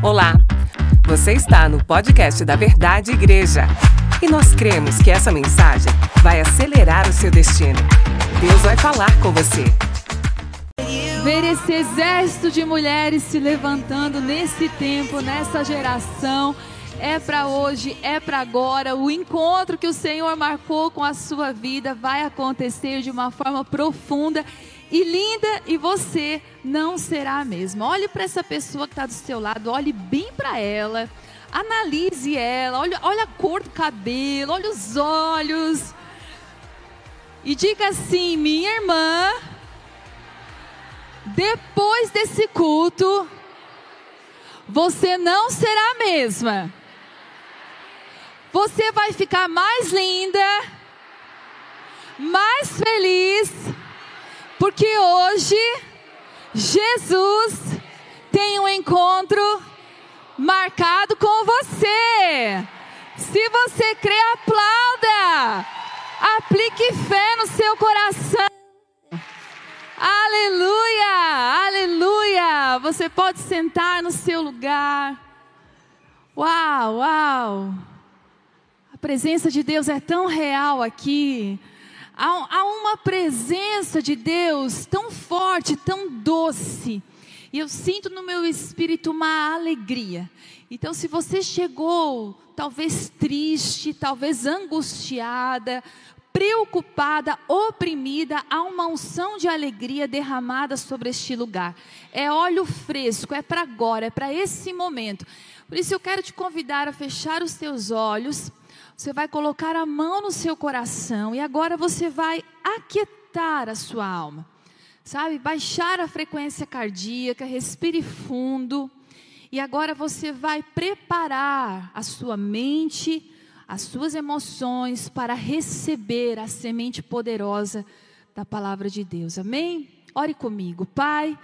Olá, você está no podcast da Verdade Igreja e nós cremos que essa mensagem vai acelerar o seu destino. Deus vai falar com você. Ver esse exército de mulheres se levantando nesse tempo, nessa geração, é para hoje, é para agora. O encontro que o Senhor marcou com a sua vida vai acontecer de uma forma profunda e linda, e você não será a mesma. Olhe para essa pessoa que está do seu lado, olhe bem para ela, analise ela, olha, olha a cor do cabelo, olha os olhos. E diga assim: minha irmã, depois desse culto, você não será a mesma. Você vai ficar mais linda, mais feliz porque hoje Jesus tem um encontro marcado com você. Se você crê, aplauda. Aplique fé no seu coração. Aleluia! Aleluia! Você pode sentar no seu lugar. Uau, uau! A presença de Deus é tão real aqui. Há, uma presença de Deus tão forte, tão doce. E eu sinto no meu espírito uma alegria. Então, se você chegou, talvez triste, talvez angustiada, preocupada, oprimida, há uma unção de alegria derramada sobre este lugar. É óleo fresco, é para agora, é para esse momento. Por isso eu quero te convidar a fechar os teus olhos você vai colocar a mão no seu coração e agora você vai aquietar a sua alma. Sabe? Baixar a frequência cardíaca, respire fundo. E agora você vai preparar a sua mente, as suas emoções para receber a semente poderosa da palavra de Deus. Amém? Ore comigo, Pai.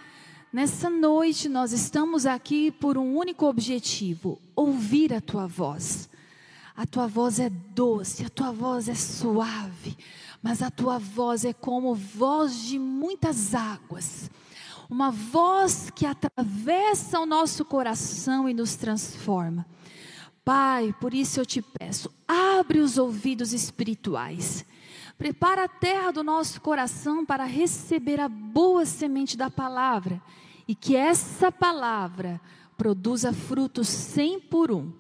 Nessa noite nós estamos aqui por um único objetivo: ouvir a tua voz. A tua voz é doce, a tua voz é suave, mas a tua voz é como voz de muitas águas. Uma voz que atravessa o nosso coração e nos transforma. Pai, por isso eu te peço, abre os ouvidos espirituais. Prepara a terra do nosso coração para receber a boa semente da palavra e que essa palavra produza frutos cem por um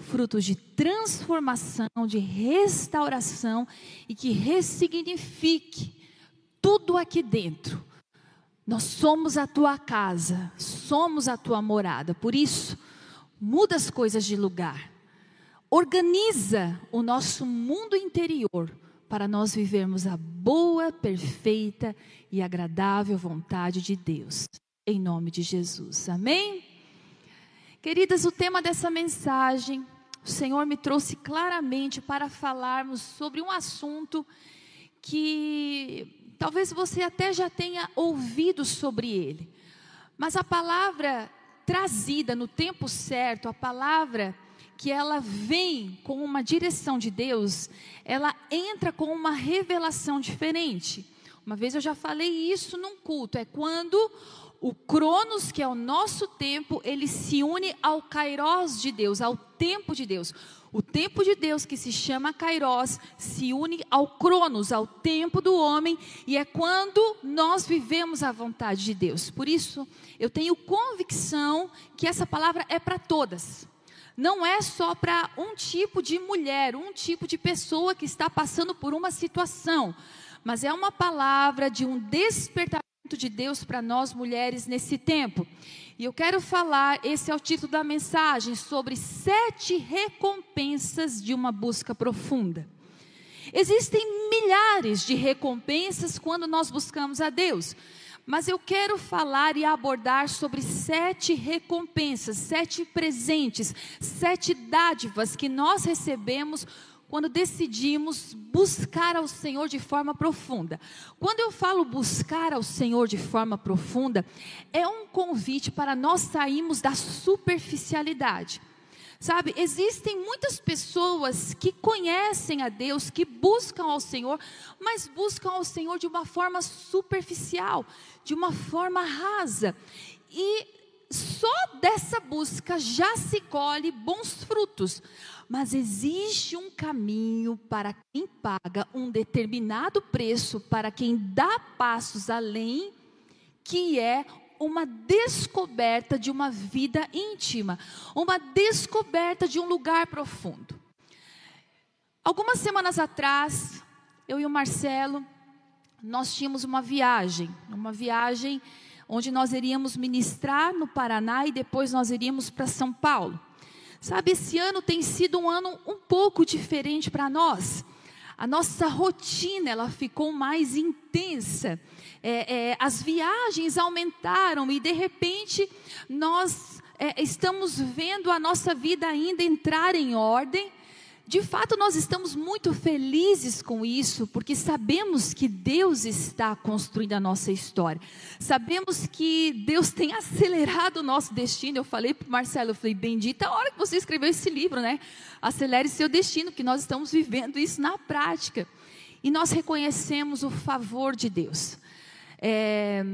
frutos de transformação, de restauração e que ressignifique tudo aqui dentro. Nós somos a tua casa, somos a tua morada, por isso, muda as coisas de lugar, organiza o nosso mundo interior para nós vivermos a boa, perfeita e agradável vontade de Deus. Em nome de Jesus. Amém? Queridas, o tema dessa mensagem, o Senhor me trouxe claramente para falarmos sobre um assunto que talvez você até já tenha ouvido sobre ele, mas a palavra trazida no tempo certo, a palavra que ela vem com uma direção de Deus, ela entra com uma revelação diferente. Uma vez eu já falei isso num culto, é quando o Cronos, que é o nosso tempo, ele se une ao Kairos de Deus, ao tempo de Deus. O tempo de Deus, que se chama Kairos, se une ao Cronos, ao tempo do homem, e é quando nós vivemos a vontade de Deus. Por isso, eu tenho convicção que essa palavra é para todas. Não é só para um tipo de mulher, um tipo de pessoa que está passando por uma situação, mas é uma palavra de um despertamento de Deus para nós mulheres nesse tempo. E eu quero falar, esse é o título da mensagem, sobre sete recompensas de uma busca profunda. Existem milhares de recompensas quando nós buscamos a Deus, mas eu quero falar e abordar sobre sete recompensas, sete presentes, sete dádivas que nós recebemos quando decidimos buscar ao Senhor de forma profunda. Quando eu falo buscar ao Senhor de forma profunda, é um convite para nós sairmos da superficialidade. Sabe, existem muitas pessoas que conhecem a Deus, que buscam ao Senhor, mas buscam ao Senhor de uma forma superficial, de uma forma rasa. E só dessa busca já se colhe bons frutos. Mas existe um caminho para quem paga um determinado preço, para quem dá passos além, que é uma descoberta de uma vida íntima, uma descoberta de um lugar profundo. Algumas semanas atrás, eu e o Marcelo, nós tínhamos uma viagem, uma viagem onde nós iríamos ministrar no Paraná e depois nós iríamos para São Paulo. Sabe, esse ano tem sido um ano um pouco diferente para nós. A nossa rotina ela ficou mais intensa. É, é, as viagens aumentaram e de repente nós é, estamos vendo a nossa vida ainda entrar em ordem de fato, nós estamos muito felizes com isso, porque sabemos que Deus está construindo a nossa história. Sabemos que Deus tem acelerado o nosso destino. Eu falei para o Marcelo, eu falei, bendita a hora que você escreveu esse livro, né? Acelere seu destino, que nós estamos vivendo isso na prática. E nós reconhecemos o favor de Deus. É,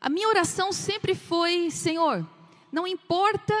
a minha oração sempre foi, Senhor, não importa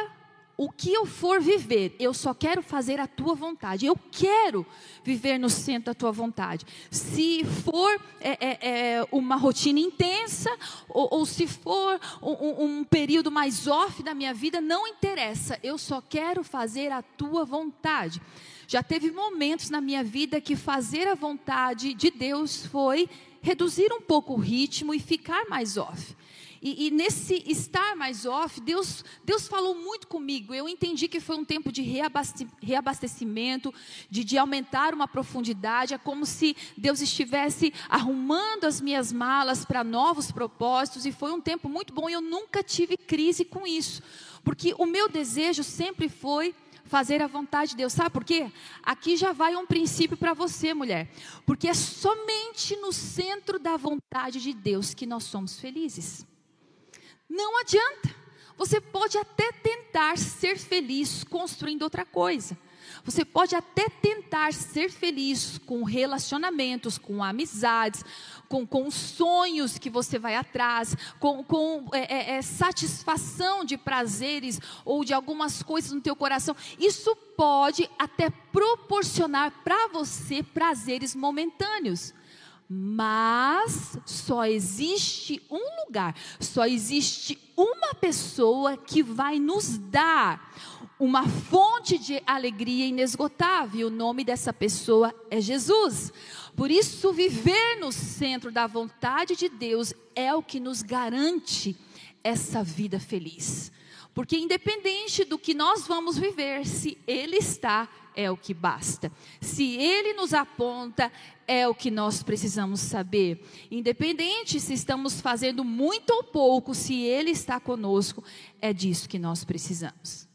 o que eu for viver, eu só quero fazer a tua vontade. Eu quero viver no centro da tua vontade. Se for é, é, é, uma rotina intensa, ou, ou se for um, um, período mais off da minha vida, não interessa. Eu só quero fazer a tua vontade. Já teve momentos na minha vida que fazer a vontade de Deus foi reduzir um pouco o ritmo e ficar mais off. E, e, nesse estar mais off, Deus, Deus falou muito comigo. Eu entendi que foi um tempo de reabastecimento, de, de aumentar uma profundidade. É como se Deus estivesse arrumando as minhas malas para novos propósitos. E foi um tempo muito bom. E eu nunca tive crise com isso. Porque o meu desejo sempre foi fazer a vontade de Deus. Sabe por quê? Aqui já vai um princípio para você, mulher. Porque é somente no centro da vontade de Deus que nós somos felizes. Não adianta. Você pode até tentar ser feliz construindo outra coisa. Você pode até tentar ser feliz com relacionamentos, com amizades, com, com sonhos que você vai atrás, com, com é, é, é satisfação de prazeres ou de algumas coisas no teu coração. Isso pode até proporcionar para você prazeres momentâneos. Mas só existe um lugar, só existe uma pessoa que vai nos dar uma fonte de alegria inesgotável. O nome dessa pessoa é Jesus. Por isso, viver no centro da vontade de Deus é o que nos garante essa vida feliz. Porque independente do que nós vamos viver, se Ele está, é o que basta. Se Ele nos aponta, é o que nós precisamos saber. Independente se estamos fazendo muito ou pouco, se Ele está conosco, é disso que nós precisamos.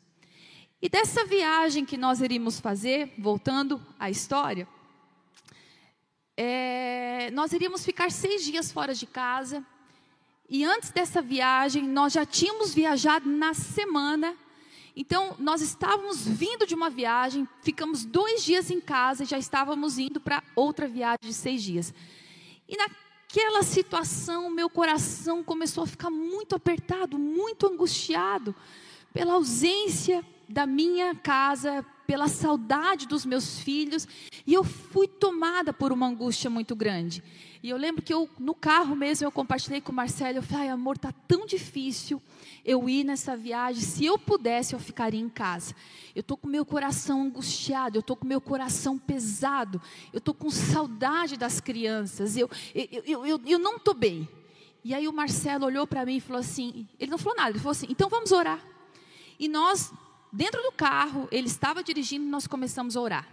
E dessa viagem que nós iríamos fazer, voltando à história, é, nós iríamos ficar seis dias fora de casa. E antes dessa viagem, nós já tínhamos viajado na semana. Então, nós estávamos vindo de uma viagem, ficamos dois dias em casa e já estávamos indo para outra viagem de seis dias. E naquela situação, meu coração começou a ficar muito apertado, muito angustiado pela ausência da minha casa, pela saudade dos meus filhos, e eu fui tomada por uma angústia muito grande. E eu lembro que eu, no carro mesmo, eu compartilhei com o Marcelo, eu falei, amor, está tão difícil eu ir nessa viagem, se eu pudesse, eu ficaria em casa. Eu estou com meu coração angustiado, eu estou com meu coração pesado, eu estou com saudade das crianças, eu, eu, eu, eu, eu não estou bem. E aí o Marcelo olhou para mim e falou assim, ele não falou nada, ele falou assim, então vamos orar. E nós dentro do carro, ele estava dirigindo e nós começamos a orar.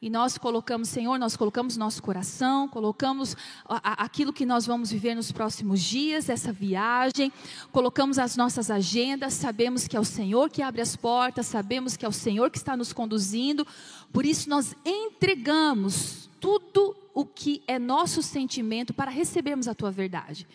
E nós colocamos, Senhor, nós colocamos nosso coração, colocamos aquilo que nós vamos viver nos próximos dias, essa viagem, colocamos as nossas agendas, sabemos que é o Senhor que abre as portas, sabemos que é o Senhor que está nos conduzindo, por isso nós entregamos tudo o que é nosso sentimento para recebermos a tua verdade.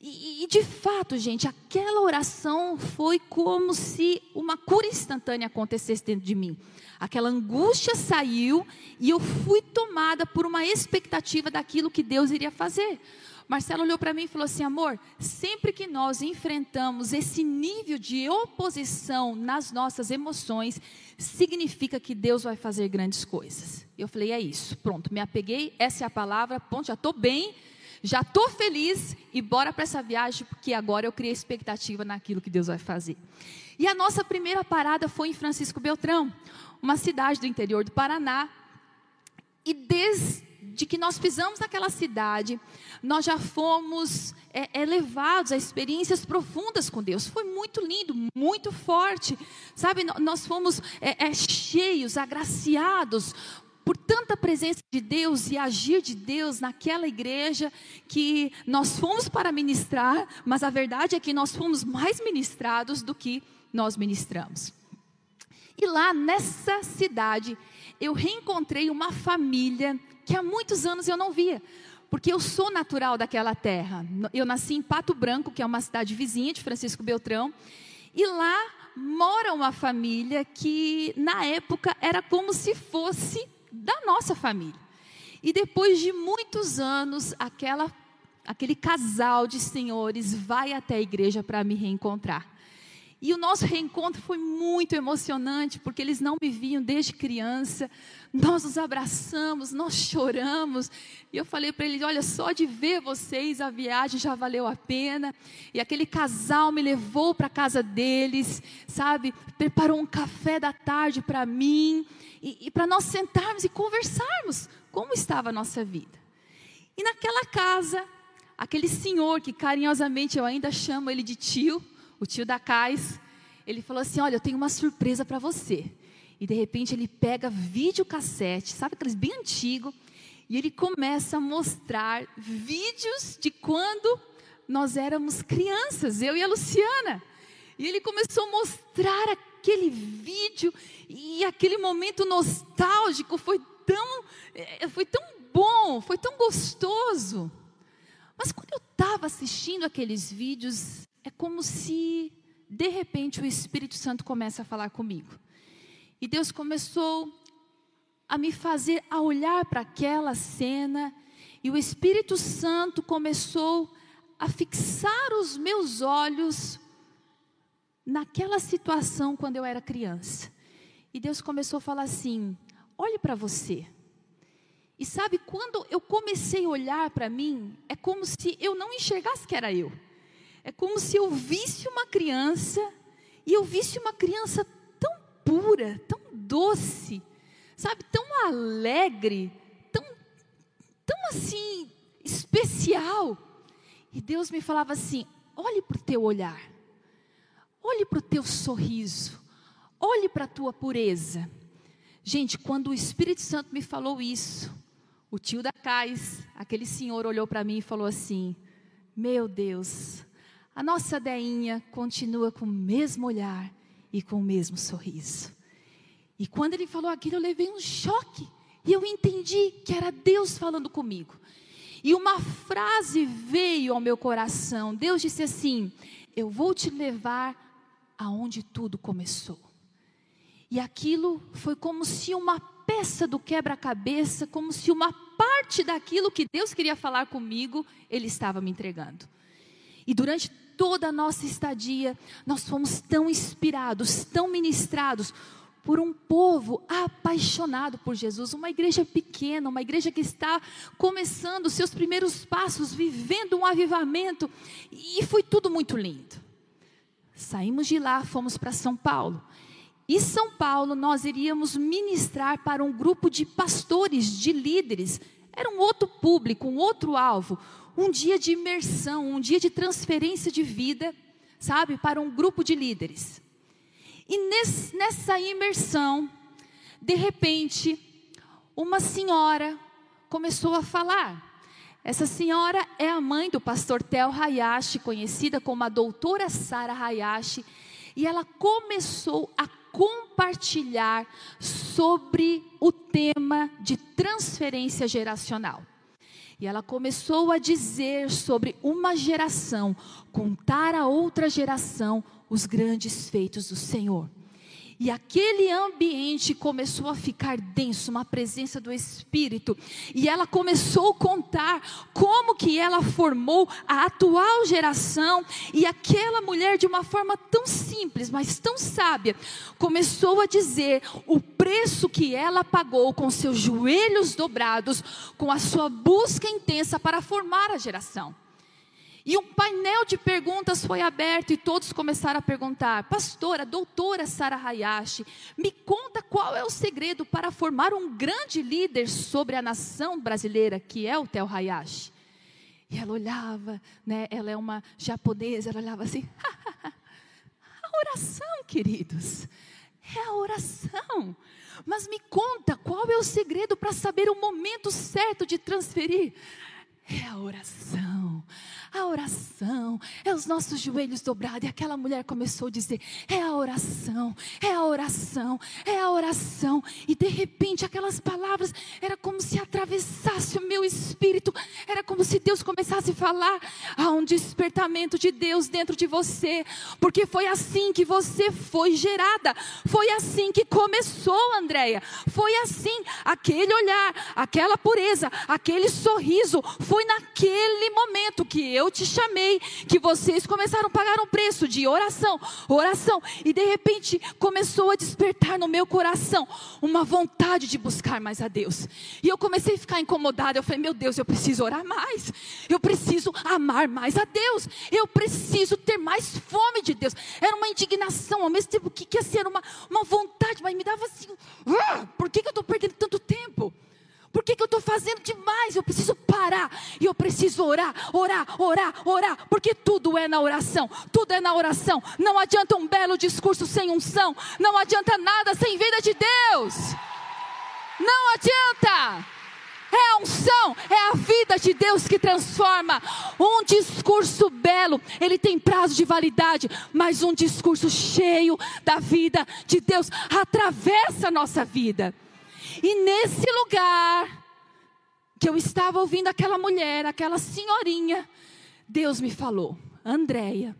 E, e, de fato, gente, aquela oração foi como se uma cura instantânea acontecesse dentro de mim. Aquela angústia saiu e eu fui tomada por uma expectativa daquilo que Deus iria fazer. Marcelo olhou para mim e falou assim: amor, sempre que nós enfrentamos esse nível de oposição nas nossas emoções, significa que Deus vai fazer grandes coisas. Eu falei: é isso, pronto, me apeguei, essa é a palavra, ponto, já estou bem, já estou feliz e bora para essa viagem, porque agora eu criei expectativa naquilo que Deus vai fazer. E a nossa primeira parada foi em Francisco Beltrão, uma cidade do interior do Paraná. E desde que nós pisamos naquela cidade, nós já fomos é, é, levados a experiências profundas com Deus. Foi muito lindo, muito forte. Sabe, nós fomos é, é, cheios, agraciados por tanta presença de Deus e agir de Deus naquela igreja que nós fomos para ministrar, mas a verdade é que nós fomos mais ministrados do que nós ministramos. E lá nessa cidade, eu reencontrei uma família que há muitos anos eu não via, porque eu sou natural daquela terra. Eu nasci em Pato Branco, que é uma cidade vizinha de Francisco Beltrão, e lá mora uma família que na época era como se fosse da nossa família. E depois de muitos anos, aquela aquele casal de senhores vai até a igreja para me reencontrar. E o nosso reencontro foi muito emocionante, porque eles não me viam desde criança. Nós nos abraçamos, nós choramos. E eu falei para eles: olha, só de ver vocês, a viagem já valeu a pena. E aquele casal me levou para a casa deles, sabe? Preparou um café da tarde para mim. E, e para nós sentarmos e conversarmos como estava a nossa vida. E naquela casa, aquele senhor, que carinhosamente eu ainda chamo ele de tio, o tio da Cais, ele falou assim: Olha, eu tenho uma surpresa para você. E de repente ele pega videocassete, sabe aqueles bem antigo, e ele começa a mostrar vídeos de quando nós éramos crianças, eu e a Luciana. E ele começou a mostrar aquele vídeo e aquele momento nostálgico foi tão, eh, foi tão bom, foi tão gostoso. Mas quando eu estava assistindo aqueles vídeos, é como se, de repente, o Espírito Santo começa a falar comigo. E Deus começou a me fazer a olhar para aquela cena, e o Espírito Santo começou a fixar os meus olhos naquela situação quando eu era criança. E Deus começou a falar assim: olhe para você. E sabe, quando eu comecei a olhar para mim, é como se eu não enxergasse que era eu. É como se eu visse uma criança e eu visse uma criança tão pura, tão doce, sabe, tão alegre, tão, tão assim especial. E Deus me falava assim: olhe para o teu olhar, olhe para o teu sorriso, olhe para a tua pureza. Gente, quando o Espírito Santo me falou isso, o tio da Cais, aquele senhor olhou para mim e falou assim: Meu Deus, a nossa Deinha continua com o mesmo olhar e com o mesmo sorriso. E quando ele falou aquilo, eu levei um choque. E eu entendi que era Deus falando comigo. E uma frase veio ao meu coração. Deus disse assim: Eu vou te levar aonde tudo começou. E aquilo foi como se uma peça do quebra-cabeça, como se uma parte daquilo que Deus queria falar comigo, Ele estava me entregando. E durante toda a nossa estadia, nós fomos tão inspirados, tão ministrados por um povo apaixonado por Jesus, uma igreja pequena, uma igreja que está começando seus primeiros passos, vivendo um avivamento, e foi tudo muito lindo. Saímos de lá, fomos para São Paulo. E São Paulo nós iríamos ministrar para um grupo de pastores, de líderes. Era um outro público, um outro alvo, um dia de imersão, um dia de transferência de vida, sabe, para um grupo de líderes. E nesse, nessa imersão, de repente, uma senhora começou a falar. Essa senhora é a mãe do pastor Tel Hayashi, conhecida como a doutora Sara Hayashi, e ela começou a compartilhar sobre o tema de transferência geracional. E ela começou a dizer sobre uma geração, contar a outra geração os grandes feitos do Senhor. E aquele ambiente começou a ficar denso, uma presença do Espírito. E ela começou a contar como que ela formou a atual geração. E aquela mulher, de uma forma tão simples, mas tão sábia, começou a dizer o preço que ela pagou com seus joelhos dobrados, com a sua busca intensa para formar a geração. E um painel de perguntas foi aberto e todos começaram a perguntar: Pastora, doutora Sara Hayashi, me conta qual é o segredo para formar um grande líder sobre a nação brasileira, que é o Tel Hayashi. E ela olhava, né? Ela é uma japonesa, ela olhava assim: a oração, queridos, é a oração. Mas me conta qual é o segredo para saber o momento certo de transferir? É a oração a oração, é os nossos joelhos dobrados. E aquela mulher começou a dizer: é a oração, é a oração, é a oração. E de repente aquelas palavras era como se atravessasse o meu espírito, era como se Deus começasse a falar: há um despertamento de Deus dentro de você, porque foi assim que você foi gerada, foi assim que começou, Andréia, foi assim, aquele olhar, aquela pureza, aquele sorriso, foi naquele momento que eu te chamei, que vocês começaram a pagar um preço de oração, oração, e de repente começou a despertar no meu coração uma vontade de buscar mais a Deus. E eu comecei a ficar incomodada. Eu falei, meu Deus, eu preciso orar mais, eu preciso amar mais a Deus, eu preciso ter mais fome de Deus. Era uma indignação, ao mesmo tempo que quer ser uma, uma vontade, mas me dava assim, ah, por que, que eu estou perdendo tanto tempo? Por que, que eu estou fazendo demais? Eu preciso parar e eu preciso orar, orar, orar, orar, porque tudo é na oração, tudo é na oração. Não adianta um belo discurso sem unção, não adianta nada sem vida de Deus. Não adianta. É a unção, é a vida de Deus que transforma. Um discurso belo, ele tem prazo de validade, mas um discurso cheio da vida de Deus atravessa a nossa vida. E nesse lugar que eu estava ouvindo aquela mulher, aquela senhorinha, Deus me falou: Andréia,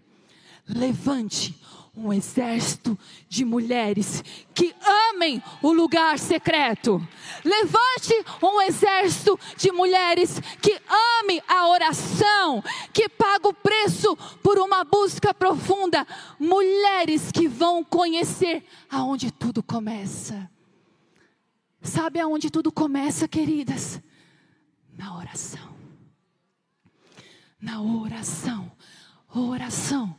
levante um exército de mulheres que amem o lugar secreto. Levante um exército de mulheres que amem a oração, que pagam o preço por uma busca profunda. Mulheres que vão conhecer aonde tudo começa. Sabe aonde tudo começa, queridas? Na oração. Na oração. Oração.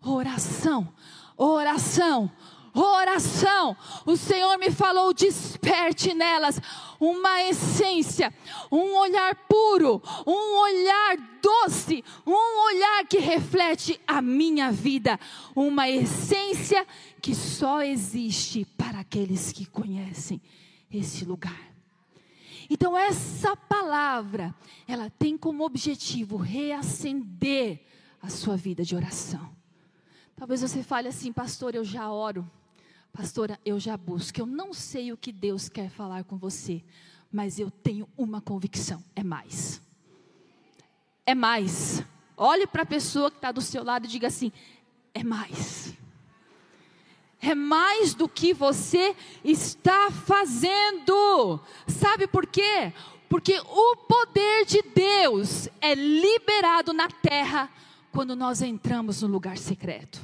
Oração. Oração. Oração. O Senhor me falou: desperte nelas uma essência, um olhar puro, um olhar doce, um olhar que reflete a minha vida, uma essência que só existe para aqueles que conhecem esse lugar. Então essa palavra, ela tem como objetivo reacender a sua vida de oração. Talvez você fale assim, pastor, eu já oro. Pastora, eu já busco. Eu não sei o que Deus quer falar com você, mas eu tenho uma convicção: é mais. É mais. Olhe para a pessoa que está do seu lado e diga assim: é mais é mais do que você está fazendo. Sabe por quê? Porque o poder de Deus é liberado na terra quando nós entramos no lugar secreto.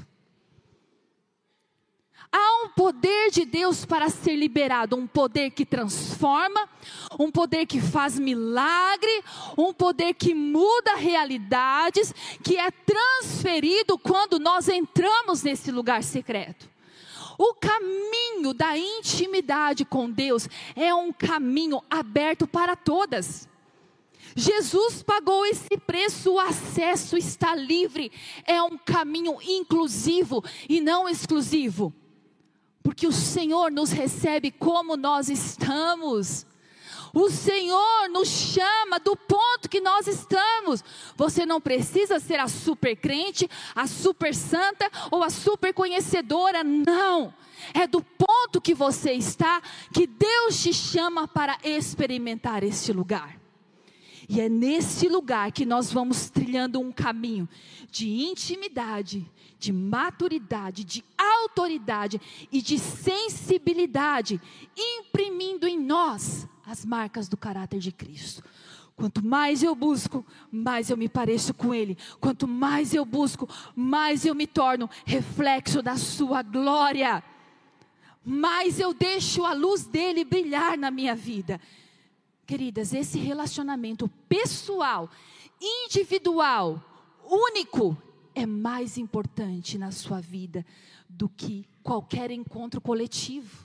Há um poder de Deus para ser liberado, um poder que transforma, um poder que faz milagre, um poder que muda realidades, que é transferido quando nós entramos nesse lugar secreto. O caminho da intimidade com Deus é um caminho aberto para todas. Jesus pagou esse preço, o acesso está livre. É um caminho inclusivo e não exclusivo. Porque o Senhor nos recebe como nós estamos. O Senhor nos chama do ponto que nós estamos. Você não precisa ser a super crente, a super santa ou a super conhecedora, não. É do ponto que você está que Deus te chama para experimentar este lugar. E é nesse lugar que nós vamos trilhando um caminho de intimidade, de maturidade, de autoridade e de sensibilidade, imprimindo em nós as marcas do caráter de Cristo. Quanto mais eu busco, mais eu me pareço com Ele. Quanto mais eu busco, mais eu me torno reflexo da Sua glória. Mais eu deixo a luz dele brilhar na minha vida. Queridas, esse relacionamento pessoal, individual, único, é mais importante na sua vida do que qualquer encontro coletivo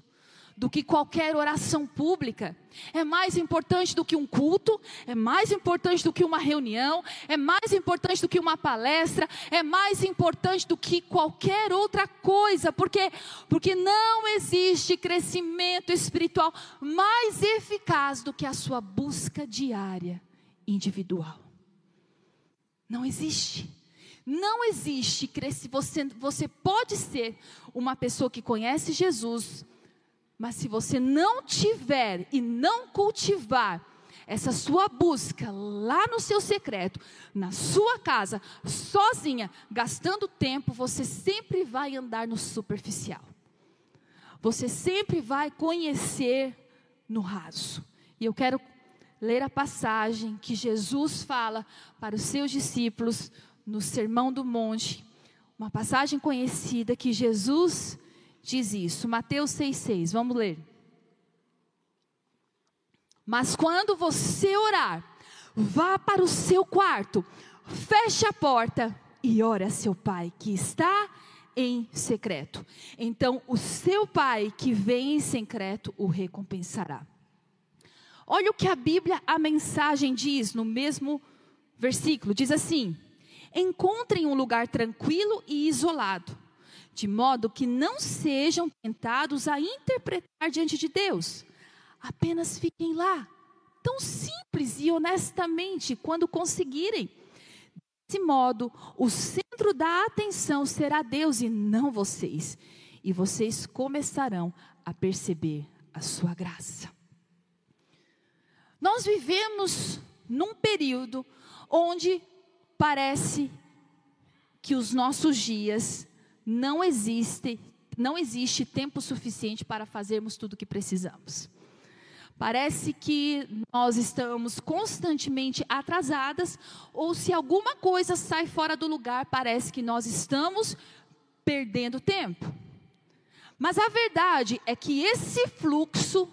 do que qualquer oração pública. É mais importante do que um culto, é mais importante do que uma reunião, é mais importante do que uma palestra, é mais importante do que qualquer outra coisa, porque porque não existe crescimento espiritual mais eficaz do que a sua busca diária individual. Não existe. Não existe crescimento. Você, você pode ser uma pessoa que conhece Jesus, mas se você não tiver e não cultivar essa sua busca lá no seu secreto, na sua casa, sozinha, gastando tempo, você sempre vai andar no superficial. Você sempre vai conhecer no raso. E eu quero ler a passagem que Jesus fala para os seus discípulos no Sermão do Monte, uma passagem conhecida que Jesus diz isso. Mateus 6,6. Vamos ler. Mas quando você orar, vá para o seu quarto, feche a porta e ore a seu pai que está em secreto. Então o seu pai que vem em secreto o recompensará. Olha o que a Bíblia, a mensagem diz no mesmo versículo: diz assim: encontrem um lugar tranquilo e isolado de modo que não sejam tentados a interpretar diante de Deus. Apenas fiquem lá, tão simples e honestamente, quando conseguirem. Desse modo, o centro da atenção será Deus e não vocês, e vocês começarão a perceber a sua graça. Nós vivemos num período onde parece que os nossos dias não existe, não existe tempo suficiente para fazermos tudo o que precisamos. Parece que nós estamos constantemente atrasadas, ou se alguma coisa sai fora do lugar, parece que nós estamos perdendo tempo. Mas a verdade é que esse fluxo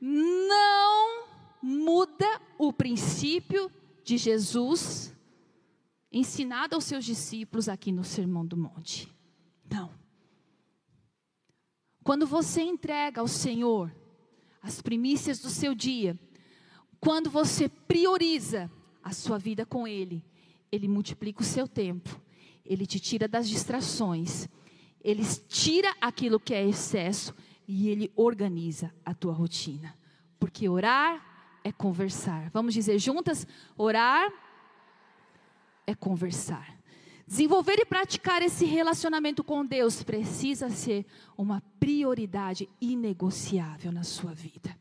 não muda o princípio de Jesus ensinado aos seus discípulos aqui no Sermão do Monte. Não. Quando você entrega ao Senhor as primícias do seu dia, quando você prioriza a sua vida com Ele, Ele multiplica o seu tempo, Ele te tira das distrações, Ele tira aquilo que é excesso e Ele organiza a tua rotina. Porque orar é conversar. Vamos dizer juntas: orar é conversar. Desenvolver e praticar esse relacionamento com Deus precisa ser uma prioridade inegociável na sua vida.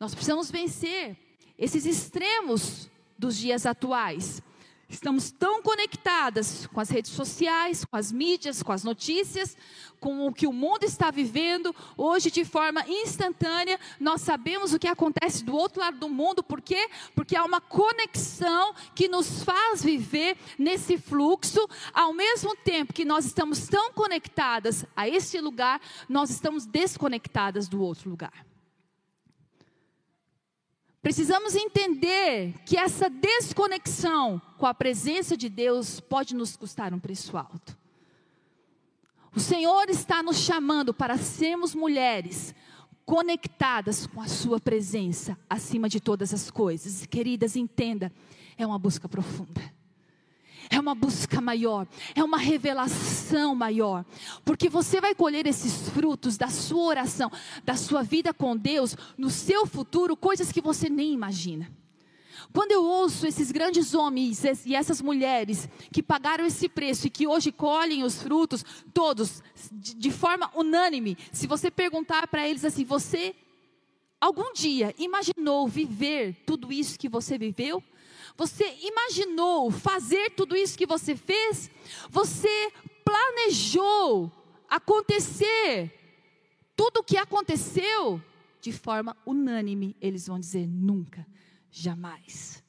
Nós precisamos vencer esses extremos dos dias atuais. Estamos tão conectadas com as redes sociais, com as mídias, com as notícias, com o que o mundo está vivendo. Hoje, de forma instantânea, nós sabemos o que acontece do outro lado do mundo. Por quê? Porque há uma conexão que nos faz viver nesse fluxo. Ao mesmo tempo que nós estamos tão conectadas a esse lugar, nós estamos desconectadas do outro lugar. Precisamos entender que essa desconexão com a presença de Deus pode nos custar um preço alto. O Senhor está nos chamando para sermos mulheres conectadas com a Sua presença acima de todas as coisas. Queridas, entenda, é uma busca profunda é uma busca maior, é uma revelação maior, porque você vai colher esses frutos da sua oração, da sua vida com Deus, no seu futuro, coisas que você nem imagina. Quando eu ouço esses grandes homens e essas mulheres que pagaram esse preço e que hoje colhem os frutos, todos, de forma unânime, se você perguntar para eles assim, você algum dia imaginou viver tudo isso que você viveu? Você imaginou fazer tudo isso que você fez? Você planejou acontecer tudo o que aconteceu? De forma unânime, eles vão dizer: nunca, jamais.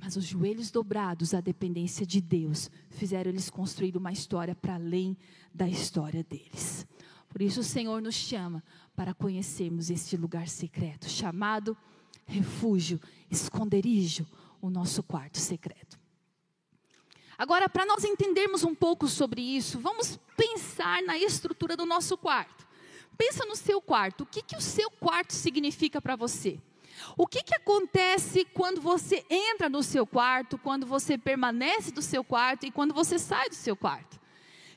Mas os joelhos dobrados à dependência de Deus fizeram eles construir uma história para além da história deles. Por isso o Senhor nos chama para conhecermos este lugar secreto, chamado refúgio, esconderijo, o nosso quarto secreto. Agora, para nós entendermos um pouco sobre isso, vamos pensar na estrutura do nosso quarto. Pensa no seu quarto. O que, que o seu quarto significa para você? O que, que acontece quando você entra no seu quarto, quando você permanece do seu quarto e quando você sai do seu quarto?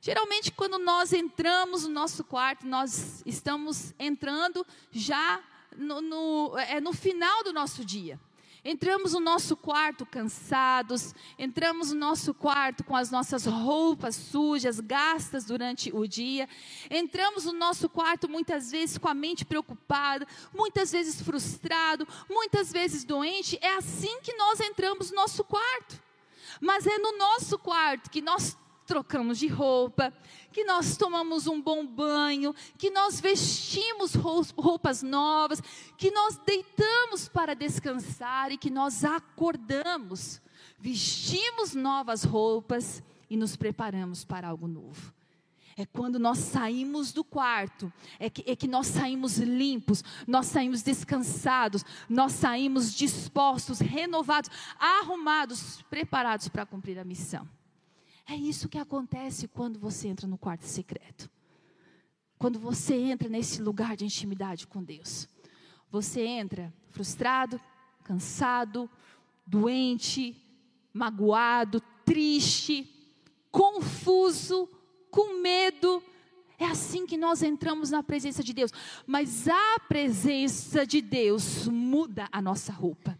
Geralmente, quando nós entramos no nosso quarto, nós estamos entrando já no, no, é, no final do nosso dia. Entramos no nosso quarto cansados, entramos no nosso quarto com as nossas roupas sujas, gastas durante o dia. Entramos no nosso quarto muitas vezes com a mente preocupada, muitas vezes frustrado, muitas vezes doente. É assim que nós entramos no nosso quarto. Mas é no nosso quarto que nós trocamos de roupa, que nós tomamos um bom banho, que nós vestimos roupas novas, que nós deitamos para descansar e que nós acordamos, vestimos novas roupas e nos preparamos para algo novo. É quando nós saímos do quarto, é que, é que nós saímos limpos, nós saímos descansados, nós saímos dispostos, renovados, arrumados, preparados para cumprir a missão. É isso que acontece quando você entra no quarto secreto. Quando você entra nesse lugar de intimidade com Deus. Você entra frustrado, cansado, doente, magoado, triste, confuso, com medo. É assim que nós entramos na presença de Deus. Mas a presença de Deus muda a nossa roupa.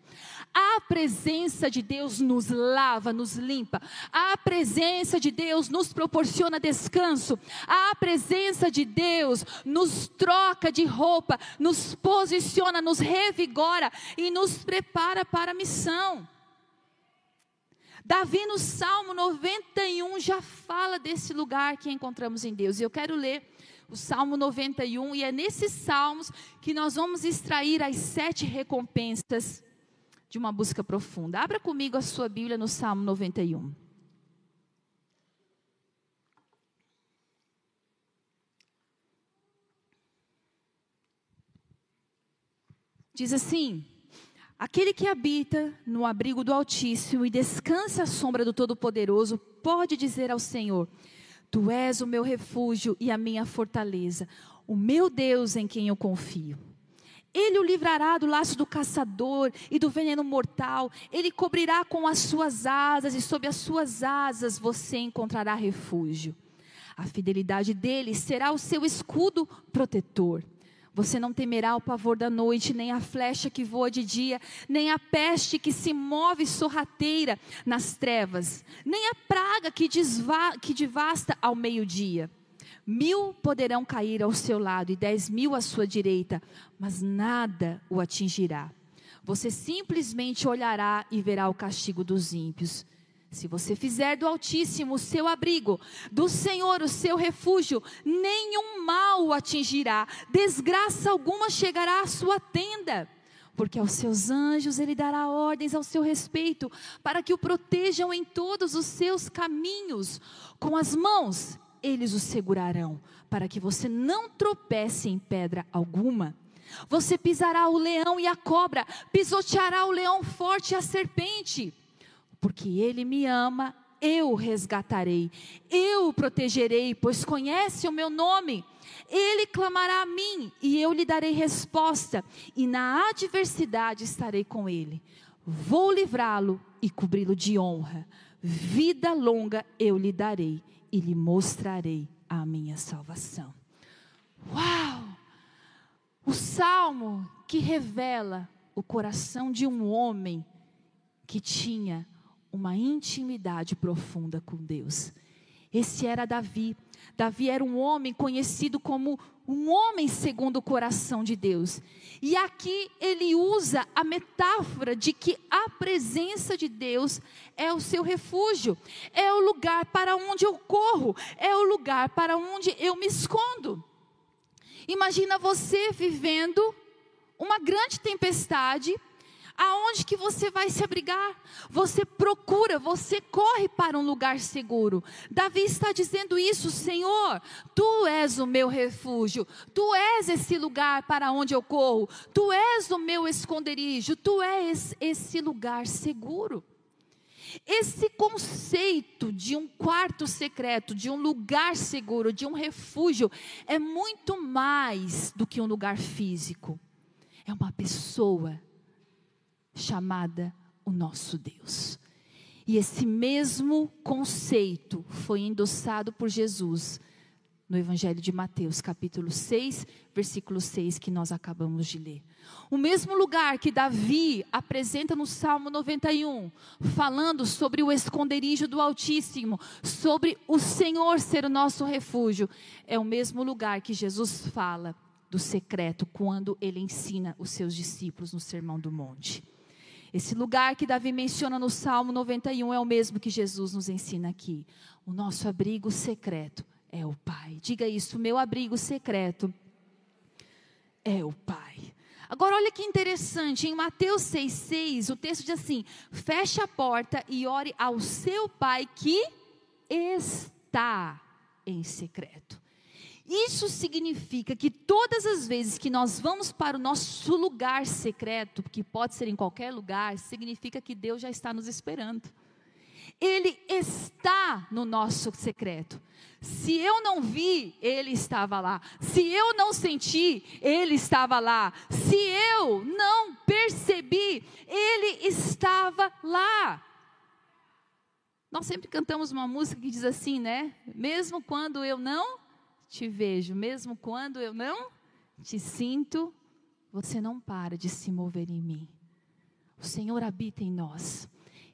A presença de Deus nos lava, nos limpa. A presença de Deus nos proporciona descanso. A presença de Deus nos troca de roupa, nos posiciona, nos revigora e nos prepara para a missão. Davi no Salmo 91 já fala desse lugar que encontramos em Deus. E eu quero ler o Salmo 91 e é nesses salmos que nós vamos extrair as sete recompensas de uma busca profunda. Abra comigo a sua Bíblia no Salmo 91. Diz assim: Aquele que habita no abrigo do Altíssimo e descansa à sombra do Todo-Poderoso, pode dizer ao Senhor: Tu és o meu refúgio e a minha fortaleza, o meu Deus em quem eu confio. Ele o livrará do laço do caçador e do veneno mortal. Ele cobrirá com as suas asas e sob as suas asas você encontrará refúgio. A fidelidade dele será o seu escudo protetor. Você não temerá o pavor da noite, nem a flecha que voa de dia, nem a peste que se move sorrateira nas trevas, nem a praga que, desva, que devasta ao meio-dia. Mil poderão cair ao seu lado e dez mil à sua direita, mas nada o atingirá. Você simplesmente olhará e verá o castigo dos ímpios. Se você fizer do Altíssimo o seu abrigo, do Senhor o seu refúgio, nenhum mal o atingirá, desgraça alguma chegará à sua tenda. Porque aos seus anjos ele dará ordens ao seu respeito, para que o protejam em todos os seus caminhos. Com as mãos eles o segurarão, para que você não tropece em pedra alguma. Você pisará o leão e a cobra, pisoteará o leão forte e a serpente. Porque ele me ama, eu o resgatarei, eu o protegerei, pois conhece o meu nome. Ele clamará a mim e eu lhe darei resposta, e na adversidade estarei com ele. Vou livrá-lo e cobri-lo de honra. Vida longa eu lhe darei e lhe mostrarei a minha salvação. Uau! O salmo que revela o coração de um homem que tinha uma intimidade profunda com Deus. Esse era Davi. Davi era um homem conhecido como um homem segundo o coração de Deus. E aqui ele usa a metáfora de que a presença de Deus é o seu refúgio, é o lugar para onde eu corro, é o lugar para onde eu me escondo. Imagina você vivendo uma grande tempestade, aonde que você vai se abrigar? Você procura, você corre para um lugar seguro. Davi está dizendo isso, Senhor, tu és o meu refúgio, tu és esse lugar para onde eu corro, tu és o meu esconderijo, tu és esse lugar seguro. Esse conceito de um quarto secreto, de um lugar seguro, de um refúgio, é muito mais do que um lugar físico. É uma pessoa chamada o nosso Deus. E esse mesmo conceito foi endossado por Jesus no Evangelho de Mateus, capítulo 6, versículo 6, que nós acabamos de ler. O mesmo lugar que Davi apresenta no Salmo 91, falando sobre o esconderijo do Altíssimo, sobre o Senhor ser o nosso refúgio, é o mesmo lugar que Jesus fala do secreto quando ele ensina os seus discípulos no Sermão do Monte. Esse lugar que Davi menciona no Salmo 91 é o mesmo que Jesus nos ensina aqui. O nosso abrigo secreto é o Pai. Diga isso, meu abrigo secreto é o Pai. Agora olha que interessante, em Mateus 6,6, o texto diz assim: feche a porta e ore ao seu pai que está em secreto. Isso significa que todas as vezes que nós vamos para o nosso lugar secreto, que pode ser em qualquer lugar, significa que Deus já está nos esperando. Ele está no nosso secreto. Se eu não vi, ele estava lá. Se eu não senti, ele estava lá. Se eu não percebi, ele estava lá. Nós sempre cantamos uma música que diz assim, né? Mesmo quando eu não te vejo, mesmo quando eu não te sinto, você não para de se mover em mim. O Senhor habita em nós.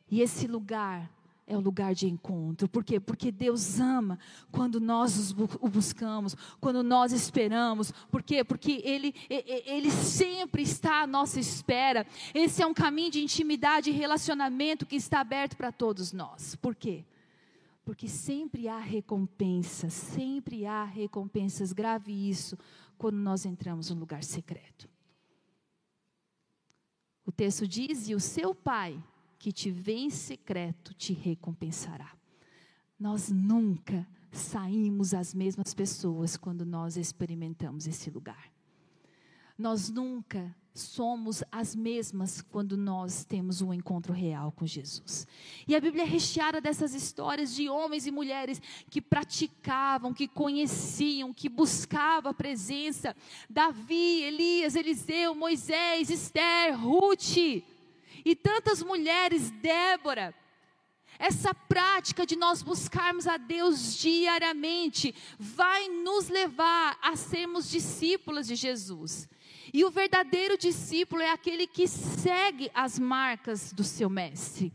E esse lugar é o lugar de encontro. Por quê? Porque Deus ama quando nós o buscamos, quando nós esperamos. Por quê? Porque Ele, Ele sempre está à nossa espera. Esse é um caminho de intimidade e relacionamento que está aberto para todos nós. Por quê? Porque sempre há recompensas, sempre há recompensas. Grave isso quando nós entramos no lugar secreto. O texto diz: E o seu pai, que te vê em secreto, te recompensará. Nós nunca saímos as mesmas pessoas quando nós experimentamos esse lugar. Nós nunca somos as mesmas quando nós temos um encontro real com Jesus. E a Bíblia é recheada dessas histórias de homens e mulheres que praticavam, que conheciam, que buscavam a presença. Davi, Elias, Eliseu, Moisés, Esther, Ruth e tantas mulheres, Débora. Essa prática de nós buscarmos a Deus diariamente vai nos levar a sermos discípulos de Jesus. E o verdadeiro discípulo é aquele que segue as marcas do seu mestre.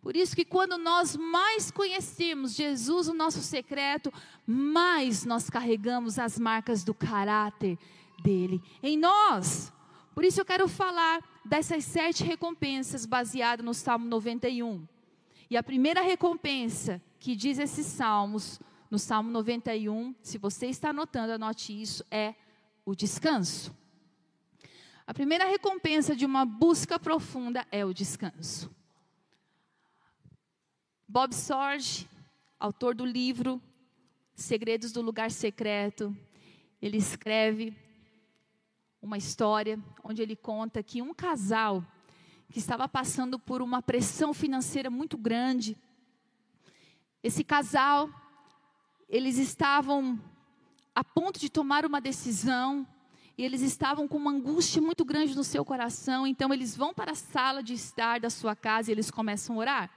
Por isso que quando nós mais conhecemos Jesus, o nosso secreto, mais nós carregamos as marcas do caráter dele em nós. Por isso eu quero falar dessas sete recompensas baseadas no Salmo 91. E a primeira recompensa que diz esses salmos, no Salmo 91, se você está anotando, anote isso, é o descanso. A primeira recompensa de uma busca profunda é o descanso. Bob Sorge, autor do livro Segredos do Lugar Secreto, ele escreve uma história onde ele conta que um casal que estava passando por uma pressão financeira muito grande, esse casal, eles estavam a ponto de tomar uma decisão e eles estavam com uma angústia muito grande no seu coração, então eles vão para a sala de estar da sua casa e eles começam a orar.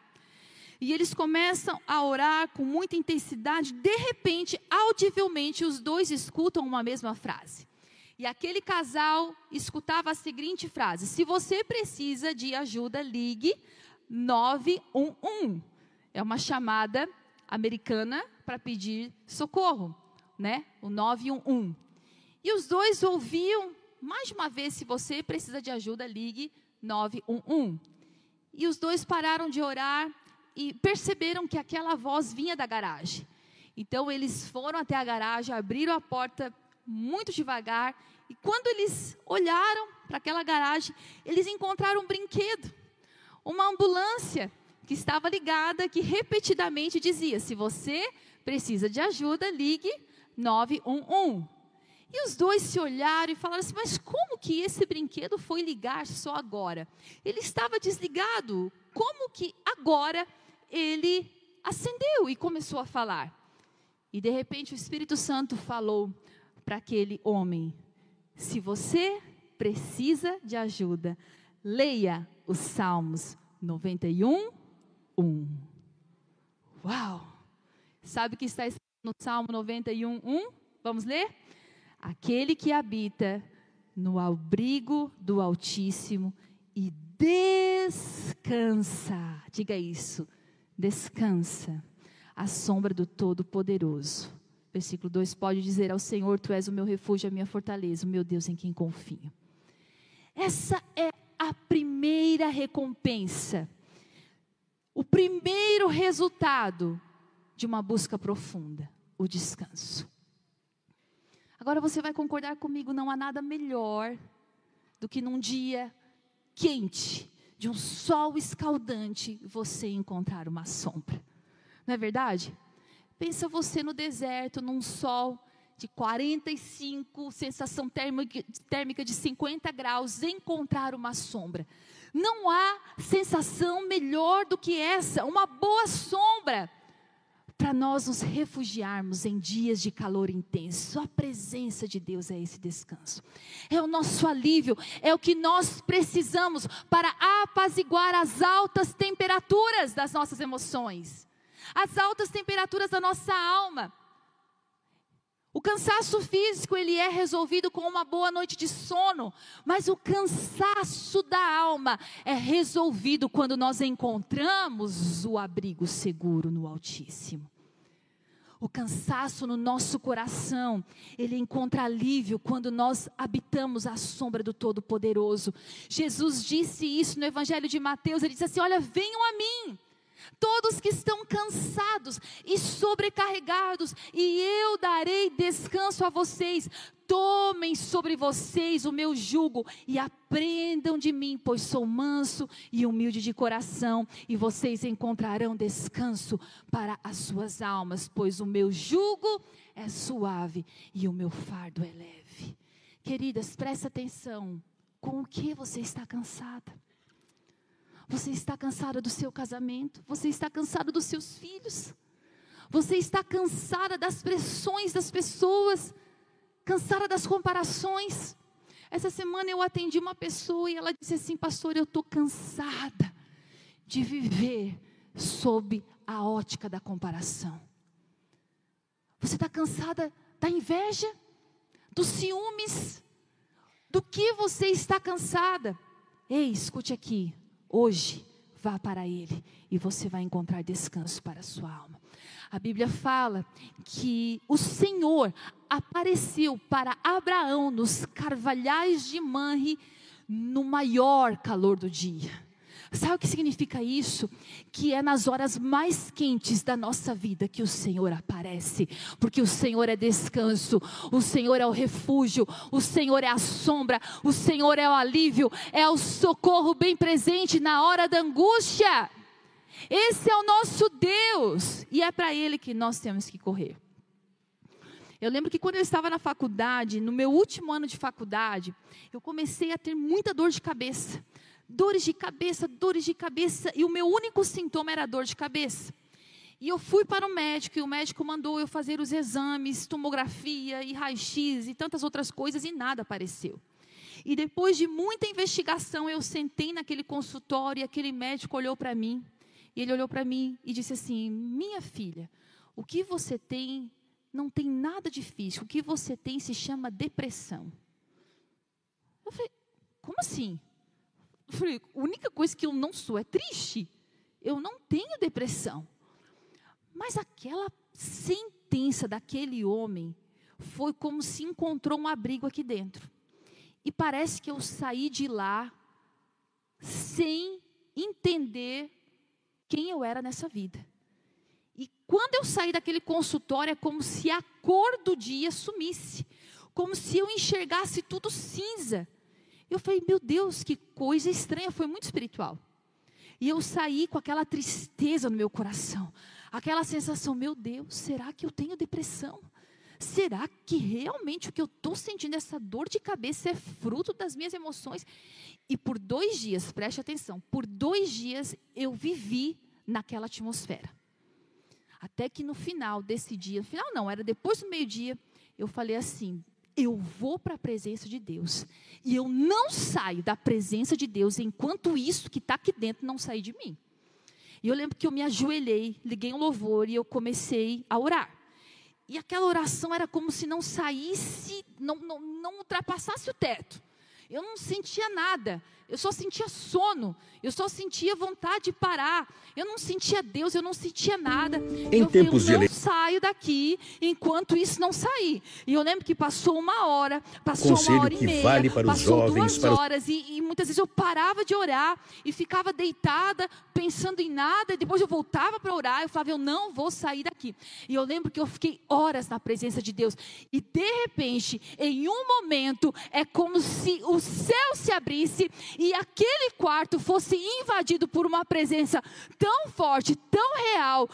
E eles começam a orar com muita intensidade, de repente, audivelmente, os dois escutam uma mesma frase. E aquele casal escutava a seguinte frase: Se você precisa de ajuda, ligue 911. É uma chamada americana para pedir socorro, né? O 911. E os dois ouviam, mais uma vez, se você precisa de ajuda, ligue 911. E os dois pararam de orar e perceberam que aquela voz vinha da garagem. Então eles foram até a garagem, abriram a porta muito devagar, e quando eles olharam para aquela garagem, eles encontraram um brinquedo, uma ambulância que estava ligada, que repetidamente dizia: se você precisa de ajuda, ligue 911. E os dois se olharam e falaram assim: Mas como que esse brinquedo foi ligar só agora? Ele estava desligado. Como que agora ele acendeu e começou a falar? E de repente o Espírito Santo falou para aquele homem: Se você precisa de ajuda, leia os Salmos 91, 1. Uau! Sabe o que está escrito no Salmo 91, 1? Vamos ler? Aquele que habita no abrigo do Altíssimo e descansa, diga isso, descansa, à sombra do Todo-Poderoso. Versículo 2 pode dizer ao Senhor: Tu és o meu refúgio, a minha fortaleza, o meu Deus em quem confio. Essa é a primeira recompensa, o primeiro resultado de uma busca profunda, o descanso. Agora você vai concordar comigo, não há nada melhor do que num dia quente, de um sol escaldante, você encontrar uma sombra. Não é verdade? Pensa você no deserto, num sol de 45, sensação térmica de 50 graus, encontrar uma sombra. Não há sensação melhor do que essa, uma boa sombra para nós nos refugiarmos em dias de calor intenso. A presença de Deus é esse descanso. É o nosso alívio, é o que nós precisamos para apaziguar as altas temperaturas das nossas emoções, as altas temperaturas da nossa alma. O cansaço físico, ele é resolvido com uma boa noite de sono, mas o cansaço da alma é resolvido quando nós encontramos o abrigo seguro no Altíssimo. O cansaço no nosso coração, ele encontra alívio quando nós habitamos a sombra do Todo-Poderoso. Jesus disse isso no Evangelho de Mateus, ele disse assim: Olha, venham a mim todos que estão cansados e sobrecarregados, e eu darei descanso a vocês. Tomem sobre vocês o meu jugo e aprendam de mim, pois sou manso e humilde de coração, e vocês encontrarão descanso para as suas almas, pois o meu jugo é suave e o meu fardo é leve. Queridas, presta atenção. Com o que você está cansada? Você está cansada do seu casamento? Você está cansada dos seus filhos? Você está cansada das pressões das pessoas? Cansada das comparações? Essa semana eu atendi uma pessoa e ela disse assim: Pastor, eu estou cansada de viver sob a ótica da comparação. Você está cansada da inveja, dos ciúmes? Do que você está cansada? Ei, escute aqui. Hoje, vá para Ele e você vai encontrar descanso para a sua alma. A Bíblia fala que o Senhor apareceu para Abraão nos carvalhais de Manre no maior calor do dia. Sabe o que significa isso? Que é nas horas mais quentes da nossa vida que o Senhor aparece, porque o Senhor é descanso, o Senhor é o refúgio, o Senhor é a sombra, o Senhor é o alívio, é o socorro bem presente na hora da angústia. Esse é o nosso Deus e é para Ele que nós temos que correr. Eu lembro que quando eu estava na faculdade, no meu último ano de faculdade, eu comecei a ter muita dor de cabeça dores de cabeça, dores de cabeça, e o meu único sintoma era dor de cabeça. E eu fui para o médico, e o médico mandou eu fazer os exames, tomografia e raio-x e tantas outras coisas, e nada apareceu. E depois de muita investigação, eu sentei naquele consultório e aquele médico olhou para mim. E ele olhou para mim e disse assim: Minha filha, o que você tem não tem nada difícil. O que você tem se chama depressão. Eu falei: Como assim? Falei, a única coisa que eu não sou é triste. Eu não tenho depressão. Mas aquela sentença daquele homem foi como se encontrou um abrigo aqui dentro. E parece que eu saí de lá sem entender quem eu era nessa vida. E quando eu saí daquele consultório, é como se a cor do dia sumisse, como se eu enxergasse tudo cinza. Eu falei, meu Deus, que coisa estranha, foi muito espiritual. E eu saí com aquela tristeza no meu coração, aquela sensação, meu Deus, será que eu tenho depressão? Será que realmente o que eu estou sentindo, essa dor de cabeça, é fruto das minhas emoções? E por dois dias, preste atenção, por dois dias eu vivi naquela atmosfera. Até que no final desse dia, no final não, era depois do meio-dia, eu falei assim: eu vou para a presença de Deus. E eu não saio da presença de Deus enquanto isso que está aqui dentro não sair de mim. E eu lembro que eu me ajoelhei, liguei um louvor e eu comecei a orar. E aquela oração era como se não saísse, não, não, não ultrapassasse o teto. Eu não sentia nada. Eu só sentia sono, eu só sentia vontade de parar. Eu não sentia Deus, eu não sentia nada. Em eu tempos falei, eu de não saio daqui enquanto isso não sair. E eu lembro que passou uma hora, passou Conselho uma hora e que meia, vale para os passou jovens, duas os- horas e, e muitas vezes eu parava de orar e ficava deitada pensando em nada. E depois eu voltava para orar. Eu falava, eu não vou sair daqui. E eu lembro que eu fiquei horas na presença de Deus. E de repente, em um momento, é como se o céu se abrisse e aquele quarto fosse invadido por uma presença tão forte, tão real,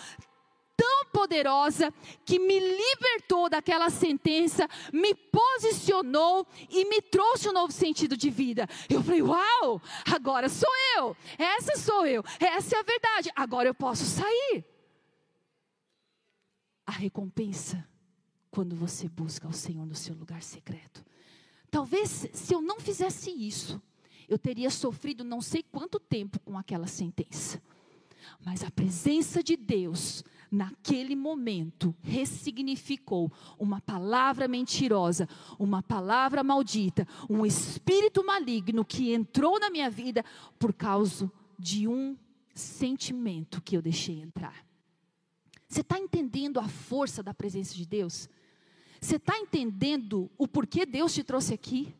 tão poderosa, que me libertou daquela sentença, me posicionou e me trouxe um novo sentido de vida. Eu falei: Uau, agora sou eu, essa sou eu, essa é a verdade, agora eu posso sair. A recompensa quando você busca o Senhor no seu lugar secreto. Talvez se eu não fizesse isso, eu teria sofrido não sei quanto tempo com aquela sentença. Mas a presença de Deus, naquele momento, ressignificou uma palavra mentirosa, uma palavra maldita, um espírito maligno que entrou na minha vida por causa de um sentimento que eu deixei entrar. Você está entendendo a força da presença de Deus? Você está entendendo o porquê Deus te trouxe aqui?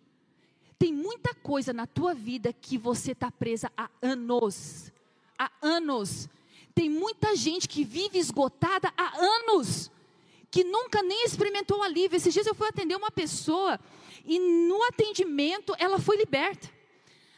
Tem muita coisa na tua vida que você está presa há anos. Há anos. Tem muita gente que vive esgotada há anos. Que nunca nem experimentou alívio. Esses dias eu fui atender uma pessoa e no atendimento ela foi liberta.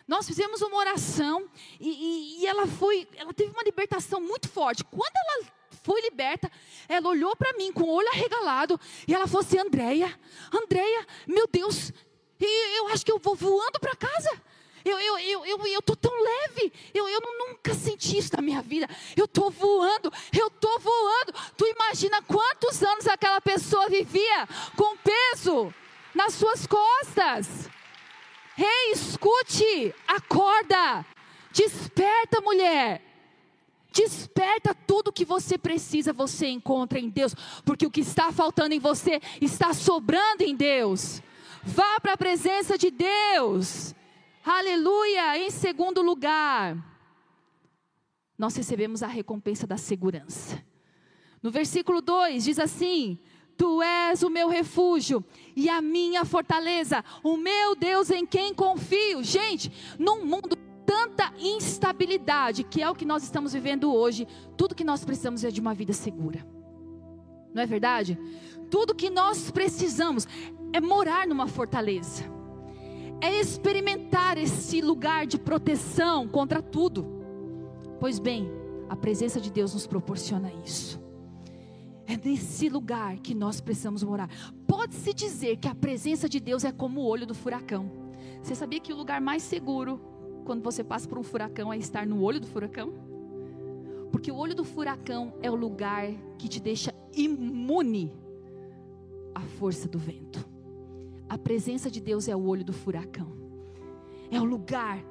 Nós fizemos uma oração e, e- e ela foi, ela teve uma libertação muito forte. Quando ela foi liberta, ela olhou para mim com o olho arregalado e ela falou assim: Andréia, Andréia, meu Deus, e- eu acho que eu vou voando para casa. Eu, eu, eu, eu, eu tô tão leve. Eu, eu nu- nunca senti isso na minha vida. Eu tô voando, eu tô voando. Tu imagina quantos anos aquela pessoa vivia com peso nas suas costas. Ei, escute, acorda, desperta, mulher. Desperta tudo que você precisa, você encontra em Deus, porque o que está faltando em você está sobrando em Deus. Vá para a presença de Deus. Aleluia. Em segundo lugar, nós recebemos a recompensa da segurança. No versículo 2 diz assim: Tu és o meu refúgio e a minha fortaleza, o meu Deus em quem confio. Gente, num mundo tanta instabilidade, que é o que nós estamos vivendo hoje, tudo que nós precisamos é de uma vida segura. Não é verdade? Tudo que nós precisamos é morar numa fortaleza. É experimentar esse lugar de proteção contra tudo. Pois bem, a presença de Deus nos proporciona isso. É nesse lugar que nós precisamos morar. Pode-se dizer que a presença de Deus é como o olho do furacão. Você sabia que o lugar mais seguro quando você passa por um furacão é estar no olho do furacão? Porque o olho do furacão é o lugar que te deixa imune à força do vento. A presença de Deus é o olho do furacão. É o lugar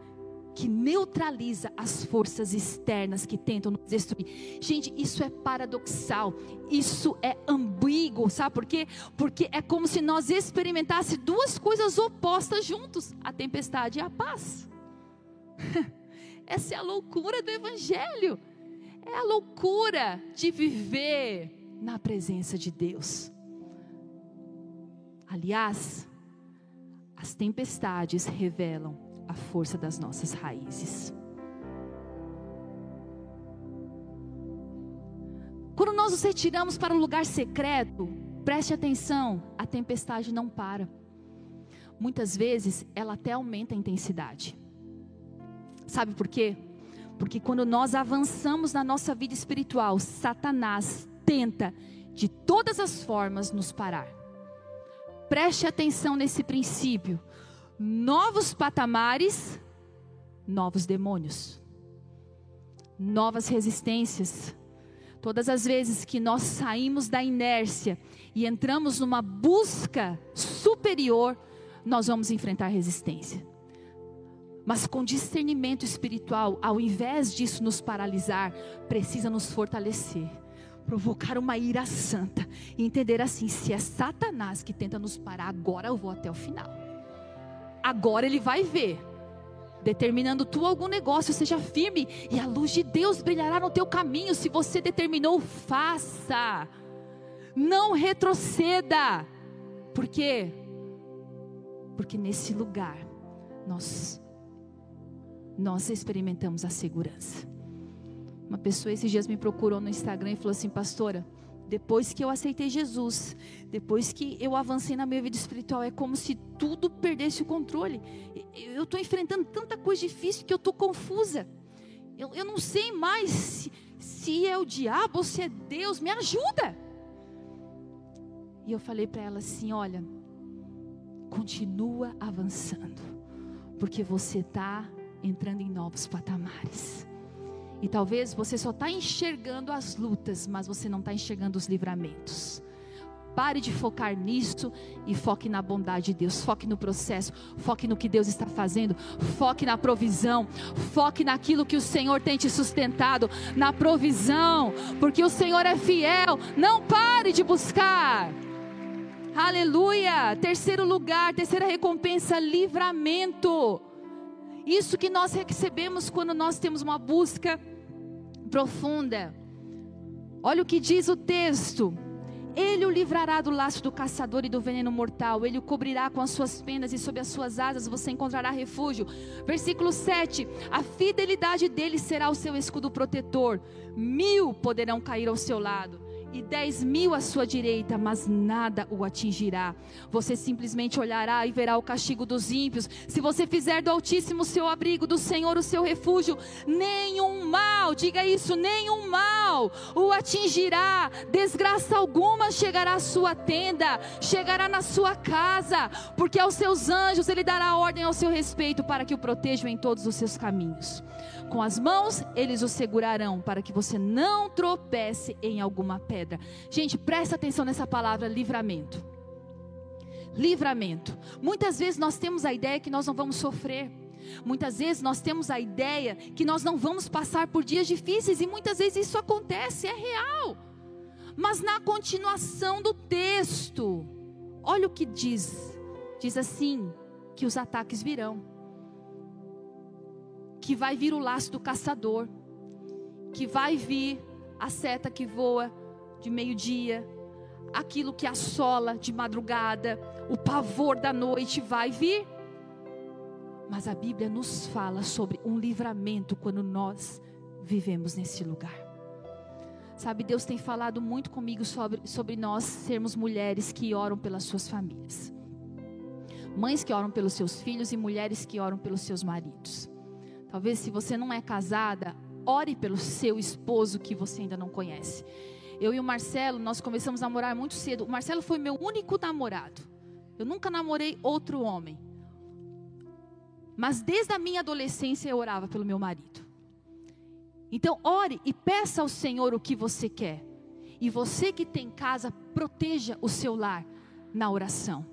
que neutraliza as forças externas que tentam nos destruir. Gente, isso é paradoxal, isso é ambíguo, sabe por quê? Porque é como se nós experimentássemos duas coisas opostas juntos: a tempestade e a paz. Essa é a loucura do Evangelho. É a loucura de viver na presença de Deus. Aliás, as tempestades revelam a força das nossas raízes. Quando nós nos retiramos para um lugar secreto, preste atenção, a tempestade não para. Muitas vezes ela até aumenta a intensidade. Sabe por quê? Porque quando nós avançamos na nossa vida espiritual, Satanás tenta de todas as formas nos parar. Preste atenção nesse princípio. Novos patamares, novos demônios, novas resistências, Todas as vezes que nós saímos da inércia e entramos numa busca superior, nós vamos enfrentar resistência. Mas com discernimento espiritual, ao invés disso nos paralisar, precisa nos fortalecer, provocar uma ira santa e entender assim: se é Satanás que tenta nos parar, agora eu vou até o final. Agora ele vai ver determinando tu algum negócio, seja firme e a luz de Deus brilhará no teu caminho. Se você determinou, faça. Não retroceda. Por quê? Porque nesse lugar nós nós experimentamos a segurança. Uma pessoa esses dias me procurou no Instagram e falou assim: "Pastora, depois que eu aceitei Jesus, depois que eu avancei na minha vida espiritual, é como se tudo perdesse o controle. Eu estou enfrentando tanta coisa difícil que eu estou confusa. Eu, eu não sei mais se, se é o diabo ou se é Deus. Me ajuda. E eu falei para ela assim: olha, continua avançando, porque você está entrando em novos patamares. E talvez você só está enxergando as lutas, mas você não está enxergando os livramentos. Pare de focar nisso e foque na bondade de Deus. Foque no processo, foque no que Deus está fazendo, foque na provisão, foque naquilo que o Senhor tem te sustentado, na provisão, porque o Senhor é fiel. Não pare de buscar. Aleluia! Terceiro lugar, terceira recompensa, livramento. Isso que nós recebemos quando nós temos uma busca profunda. Olha o que diz o texto. Ele o livrará do laço do caçador e do veneno mortal. Ele o cobrirá com as suas penas e sob as suas asas você encontrará refúgio. Versículo 7: A fidelidade dele será o seu escudo protetor. Mil poderão cair ao seu lado e dez mil à sua direita, mas nada o atingirá. Você simplesmente olhará e verá o castigo dos ímpios. Se você fizer do Altíssimo o seu abrigo, do Senhor o seu refúgio, nenhum mal, diga isso, nenhum mal o atingirá. Desgraça alguma chegará à sua tenda, chegará na sua casa, porque aos seus anjos ele dará ordem ao seu respeito para que o protejam em todos os seus caminhos. Com as mãos eles o segurarão para que você não tropece em alguma pedra. Gente, presta atenção nessa palavra livramento. Livramento. Muitas vezes nós temos a ideia que nós não vamos sofrer. Muitas vezes nós temos a ideia que nós não vamos passar por dias difíceis e muitas vezes isso acontece, é real. Mas na continuação do texto, olha o que diz. Diz assim: que os ataques virão que vai vir o laço do caçador, que vai vir a seta que voa de meio-dia, aquilo que assola de madrugada, o pavor da noite vai vir. Mas a Bíblia nos fala sobre um livramento quando nós vivemos nesse lugar. Sabe, Deus tem falado muito comigo sobre, sobre nós sermos mulheres que oram pelas suas famílias, mães que oram pelos seus filhos e mulheres que oram pelos seus maridos. Talvez se você não é casada, ore pelo seu esposo que você ainda não conhece. Eu e o Marcelo, nós começamos a namorar muito cedo. O Marcelo foi meu único namorado. Eu nunca namorei outro homem. Mas desde a minha adolescência eu orava pelo meu marido. Então, ore e peça ao Senhor o que você quer. E você que tem casa, proteja o seu lar na oração.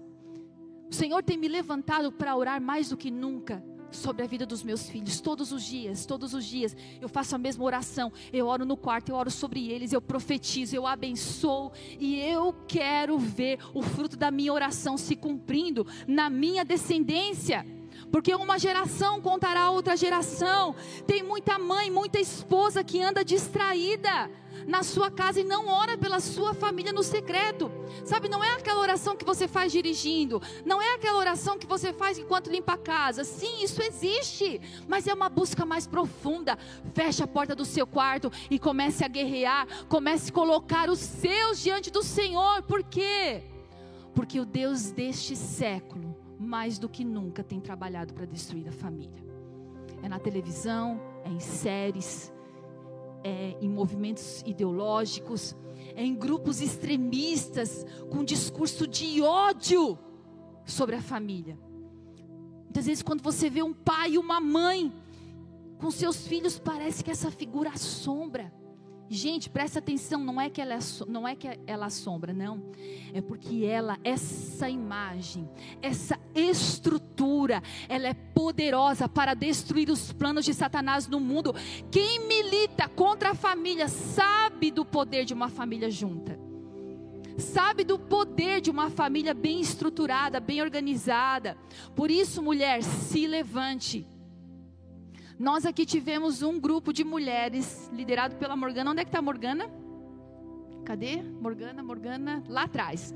O Senhor tem me levantado para orar mais do que nunca sobre a vida dos meus filhos, todos os dias, todos os dias. Eu faço a mesma oração. Eu oro no quarto, eu oro sobre eles, eu profetizo, eu abençoo e eu quero ver o fruto da minha oração se cumprindo na minha descendência. Porque uma geração contará a outra geração. Tem muita mãe, muita esposa que anda distraída na sua casa e não ora pela sua família no secreto. Sabe, não é aquela oração que você faz dirigindo, não é aquela oração que você faz enquanto limpa a casa. Sim, isso existe, mas é uma busca mais profunda. Feche a porta do seu quarto e comece a guerrear, comece a colocar os seus diante do Senhor. Por quê? Porque o Deus deste século, mais do que nunca, tem trabalhado para destruir a família. É na televisão, é em séries, é, em movimentos ideológicos, é em grupos extremistas com discurso de ódio sobre a família. Muitas vezes, quando você vê um pai e uma mãe com seus filhos, parece que essa figura assombra. Gente, presta atenção, não é que ela não é que ela assombra, não. É porque ela, essa imagem, essa estrutura, ela é poderosa para destruir os planos de Satanás no mundo. Quem milita contra a família sabe do poder de uma família junta. Sabe do poder de uma família bem estruturada, bem organizada. Por isso, mulher, se levante nós aqui tivemos um grupo de mulheres liderado pela Morgana. Onde é que está a Morgana? Cadê? Morgana, Morgana, lá atrás.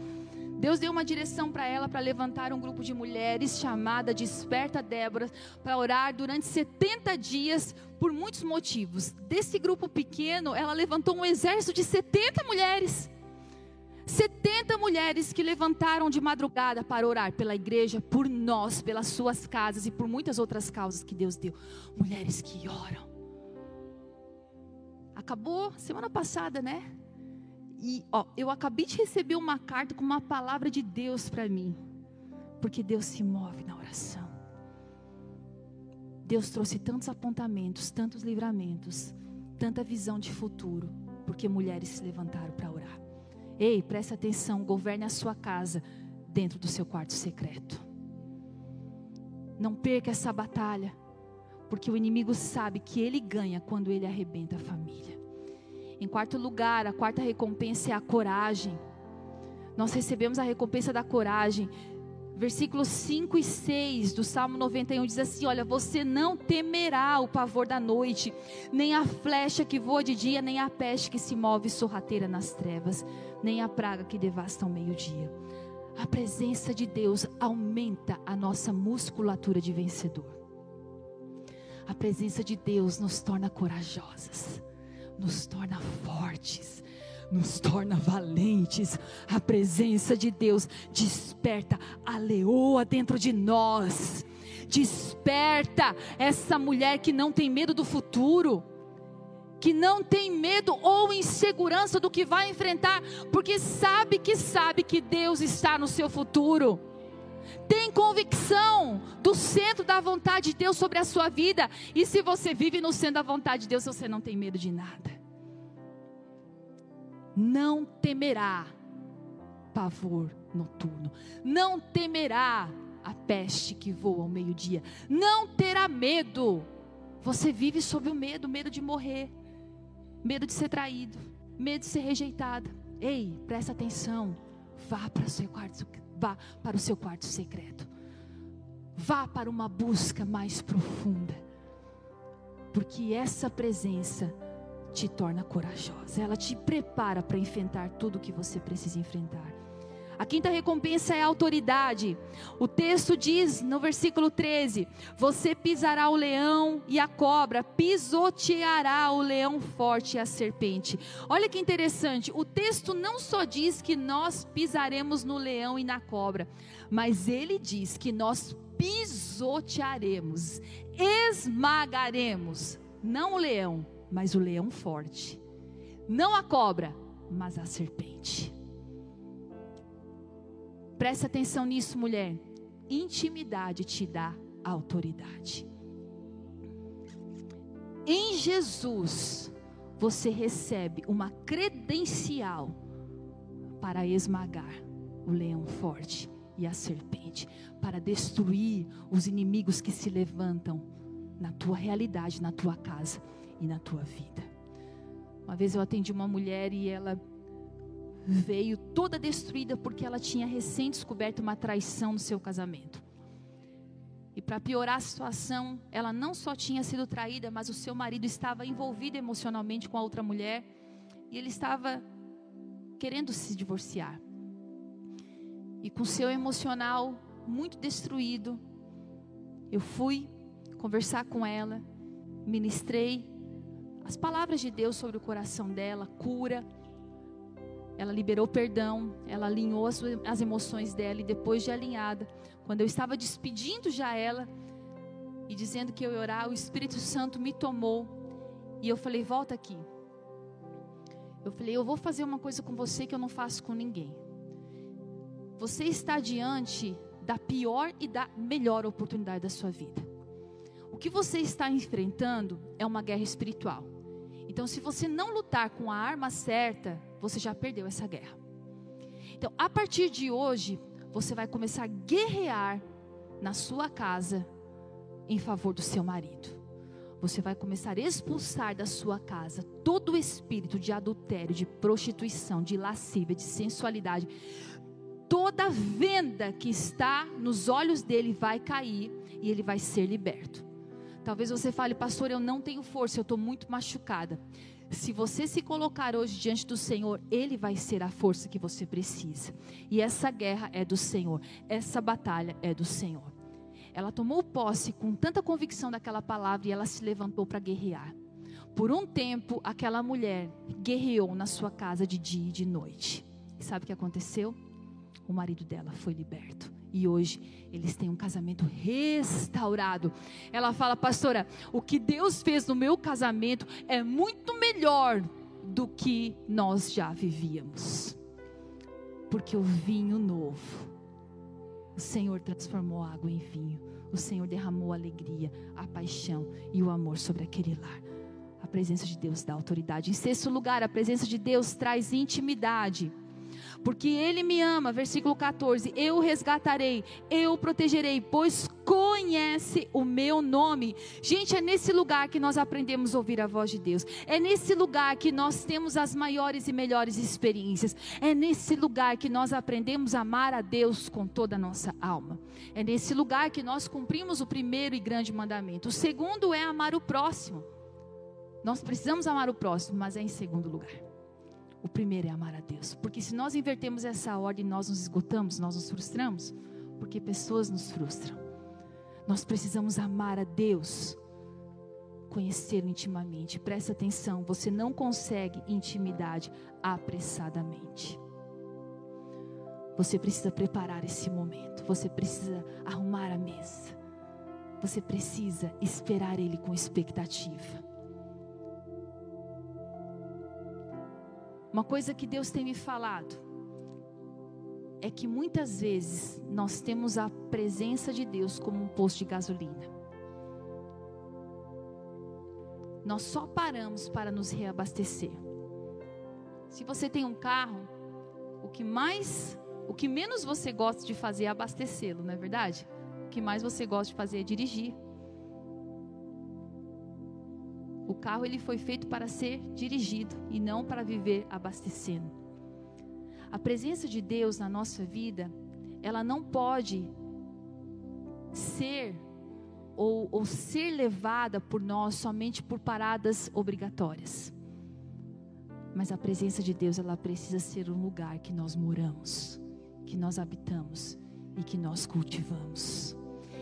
Deus deu uma direção para ela para levantar um grupo de mulheres chamada Desperta Débora para orar durante 70 dias por muitos motivos. Desse grupo pequeno, ela levantou um exército de 70 mulheres. 70 mulheres que levantaram de madrugada para orar pela igreja, por nós, pelas suas casas e por muitas outras causas que Deus deu. Mulheres que oram. Acabou semana passada, né? E ó, eu acabei de receber uma carta com uma palavra de Deus para mim. Porque Deus se move na oração. Deus trouxe tantos apontamentos, tantos livramentos, tanta visão de futuro, porque mulheres se levantaram para. Ei, preste atenção, governe a sua casa dentro do seu quarto secreto. Não perca essa batalha, porque o inimigo sabe que ele ganha quando ele arrebenta a família. Em quarto lugar, a quarta recompensa é a coragem. Nós recebemos a recompensa da coragem Versículos 5 e 6 do Salmo 91 diz assim: Olha, você não temerá o pavor da noite, nem a flecha que voa de dia, nem a peste que se move sorrateira nas trevas, nem a praga que devasta ao meio-dia. A presença de Deus aumenta a nossa musculatura de vencedor. A presença de Deus nos torna corajosas, nos torna fortes, nos torna valentes. A presença de Deus desperta a leoa dentro de nós. Desperta essa mulher que não tem medo do futuro, que não tem medo ou insegurança do que vai enfrentar, porque sabe que sabe que Deus está no seu futuro. Tem convicção do centro da vontade de Deus sobre a sua vida. E se você vive no centro da vontade de Deus, você não tem medo de nada não temerá pavor noturno, não temerá a peste que voa ao meio-dia, não terá medo. Você vive sob o medo, medo de morrer, medo de ser traído, medo de ser rejeitado. Ei, presta atenção. Vá para o seu quarto, vá para o seu quarto secreto. Vá para uma busca mais profunda. Porque essa presença te torna corajosa, ela te prepara para enfrentar tudo o que você precisa enfrentar. A quinta recompensa é a autoridade. O texto diz no versículo 13: Você pisará o leão e a cobra, pisoteará o leão forte e a serpente. Olha que interessante, o texto não só diz que nós pisaremos no leão e na cobra, mas ele diz que nós pisotearemos, esmagaremos, não o leão, mas o leão forte. Não a cobra, mas a serpente. Preste atenção nisso, mulher. Intimidade te dá autoridade. Em Jesus, você recebe uma credencial para esmagar o leão forte e a serpente, para destruir os inimigos que se levantam na tua realidade, na tua casa e na tua vida. Uma vez eu atendi uma mulher e ela veio toda destruída porque ela tinha recém descoberto uma traição no seu casamento. E para piorar a situação, ela não só tinha sido traída, mas o seu marido estava envolvido emocionalmente com a outra mulher. E ele estava querendo se divorciar. E com seu emocional muito destruído, eu fui conversar com ela, ministrei as palavras de Deus sobre o coração dela, cura. Ela liberou perdão, ela alinhou as, as emoções dela e depois de alinhada, quando eu estava despedindo já ela e dizendo que eu ia orar, o Espírito Santo me tomou e eu falei: "Volta aqui". Eu falei: "Eu vou fazer uma coisa com você que eu não faço com ninguém". Você está diante da pior e da melhor oportunidade da sua vida. O que você está enfrentando é uma guerra espiritual. Então, se você não lutar com a arma certa, você já perdeu essa guerra. Então, a partir de hoje, você vai começar a guerrear na sua casa em favor do seu marido. Você vai começar a expulsar da sua casa todo o espírito de adultério, de prostituição, de lascívia, de sensualidade. Toda venda que está nos olhos dele vai cair e ele vai ser liberto. Talvez você fale, pastor, eu não tenho força, eu estou muito machucada. Se você se colocar hoje diante do Senhor, Ele vai ser a força que você precisa. E essa guerra é do Senhor, essa batalha é do Senhor. Ela tomou posse com tanta convicção daquela palavra e ela se levantou para guerrear. Por um tempo, aquela mulher guerreou na sua casa de dia e de noite. E sabe o que aconteceu? O marido dela foi liberto e hoje eles têm um casamento restaurado. Ela fala, pastora, o que Deus fez no meu casamento é muito melhor do que nós já vivíamos. Porque o vinho novo, o Senhor transformou água em vinho, o Senhor derramou a alegria, a paixão e o amor sobre aquele lar. A presença de Deus dá autoridade. Em sexto lugar, a presença de Deus traz intimidade porque ele me ama, versículo 14: eu o resgatarei, eu o protegerei, pois conhece o meu nome. Gente, é nesse lugar que nós aprendemos a ouvir a voz de Deus, é nesse lugar que nós temos as maiores e melhores experiências, é nesse lugar que nós aprendemos a amar a Deus com toda a nossa alma, é nesse lugar que nós cumprimos o primeiro e grande mandamento. O segundo é amar o próximo. Nós precisamos amar o próximo, mas é em segundo lugar. O primeiro é amar a Deus. Porque se nós invertemos essa ordem, nós nos esgotamos, nós nos frustramos. Porque pessoas nos frustram. Nós precisamos amar a Deus, conhecê-lo intimamente. Presta atenção, você não consegue intimidade apressadamente. Você precisa preparar esse momento. Você precisa arrumar a mesa. Você precisa esperar Ele com expectativa. Uma coisa que Deus tem me falado é que muitas vezes nós temos a presença de Deus como um posto de gasolina. Nós só paramos para nos reabastecer. Se você tem um carro, o que mais, o que menos você gosta de fazer é abastecê-lo, não é verdade? O que mais você gosta de fazer é dirigir. O carro ele foi feito para ser dirigido e não para viver abastecendo. A presença de Deus na nossa vida, ela não pode ser ou, ou ser levada por nós somente por paradas obrigatórias. Mas a presença de Deus, ela precisa ser um lugar que nós moramos, que nós habitamos e que nós cultivamos.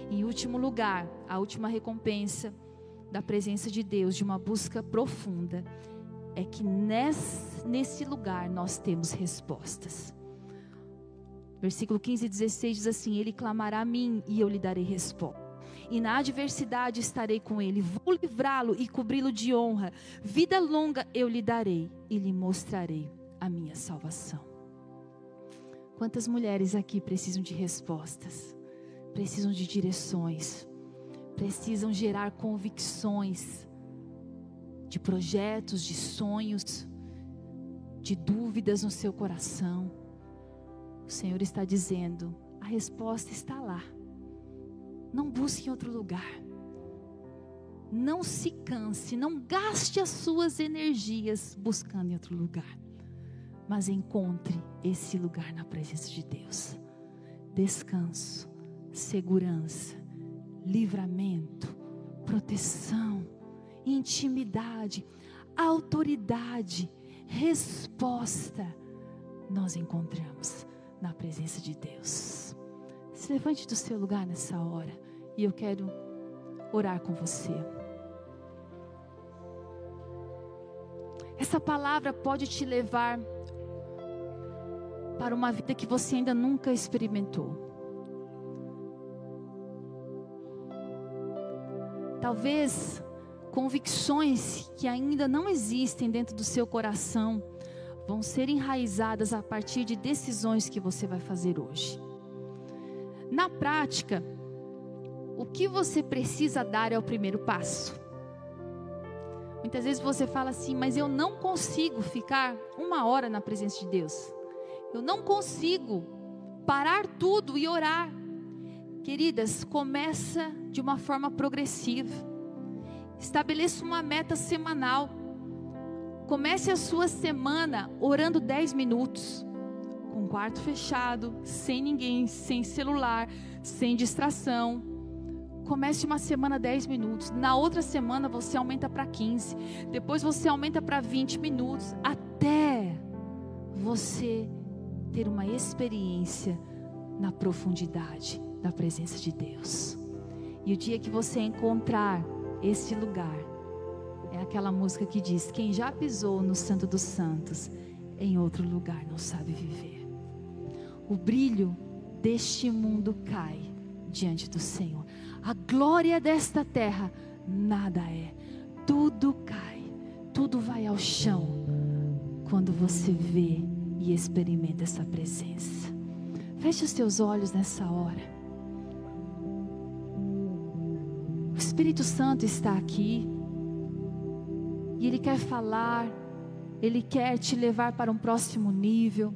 Em último lugar, a última recompensa da presença de Deus, de uma busca profunda, é que nesse, nesse lugar nós temos respostas. Versículo 15 e 16 diz assim: Ele clamará a mim e eu lhe darei resposta. E na adversidade estarei com ele, vou livrá-lo e cobri-lo de honra. Vida longa eu lhe darei e lhe mostrarei a minha salvação. Quantas mulheres aqui precisam de respostas, precisam de direções, precisam gerar convicções de projetos, de sonhos, de dúvidas no seu coração. O Senhor está dizendo: a resposta está lá. Não busque em outro lugar. Não se canse, não gaste as suas energias buscando em outro lugar. Mas encontre esse lugar na presença de Deus. Descanso, segurança, livramento, proteção, intimidade, autoridade, resposta nós encontramos na presença de Deus. Se levante do seu lugar nessa hora e eu quero orar com você. Essa palavra pode te levar para uma vida que você ainda nunca experimentou. Talvez convicções que ainda não existem dentro do seu coração vão ser enraizadas a partir de decisões que você vai fazer hoje. Na prática, o que você precisa dar é o primeiro passo. Muitas vezes você fala assim, mas eu não consigo ficar uma hora na presença de Deus. Eu não consigo parar tudo e orar. Queridas, começa de uma forma progressiva. Estabeleça uma meta semanal. Comece a sua semana orando 10 minutos, com o quarto fechado, sem ninguém, sem celular, sem distração. Comece uma semana 10 minutos, na outra semana você aumenta para 15, depois você aumenta para 20 minutos, até você ter uma experiência na profundidade da presença de Deus. E o dia que você encontrar esse lugar, é aquela música que diz: Quem já pisou no Santo dos Santos, em outro lugar não sabe viver. O brilho deste mundo cai diante do Senhor. A glória desta terra nada é. Tudo cai, tudo vai ao chão quando você vê e experimenta essa presença. Feche os teus olhos nessa hora. Espírito Santo está aqui. E Ele quer falar, Ele quer te levar para um próximo nível,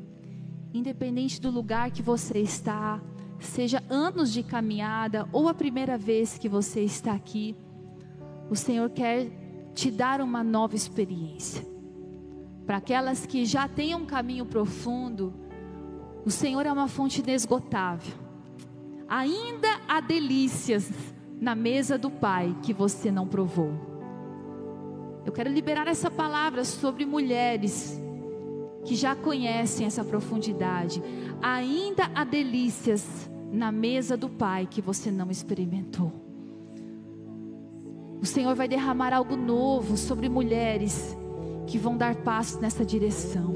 independente do lugar que você está, seja anos de caminhada ou a primeira vez que você está aqui, o Senhor quer te dar uma nova experiência. Para aquelas que já têm um caminho profundo, o Senhor é uma fonte inesgotável. Ainda há delícias na mesa do Pai que você não provou. Eu quero liberar essa palavra sobre mulheres que já conhecem essa profundidade. Ainda há delícias na mesa do Pai que você não experimentou. O Senhor vai derramar algo novo sobre mulheres que vão dar passos nessa direção.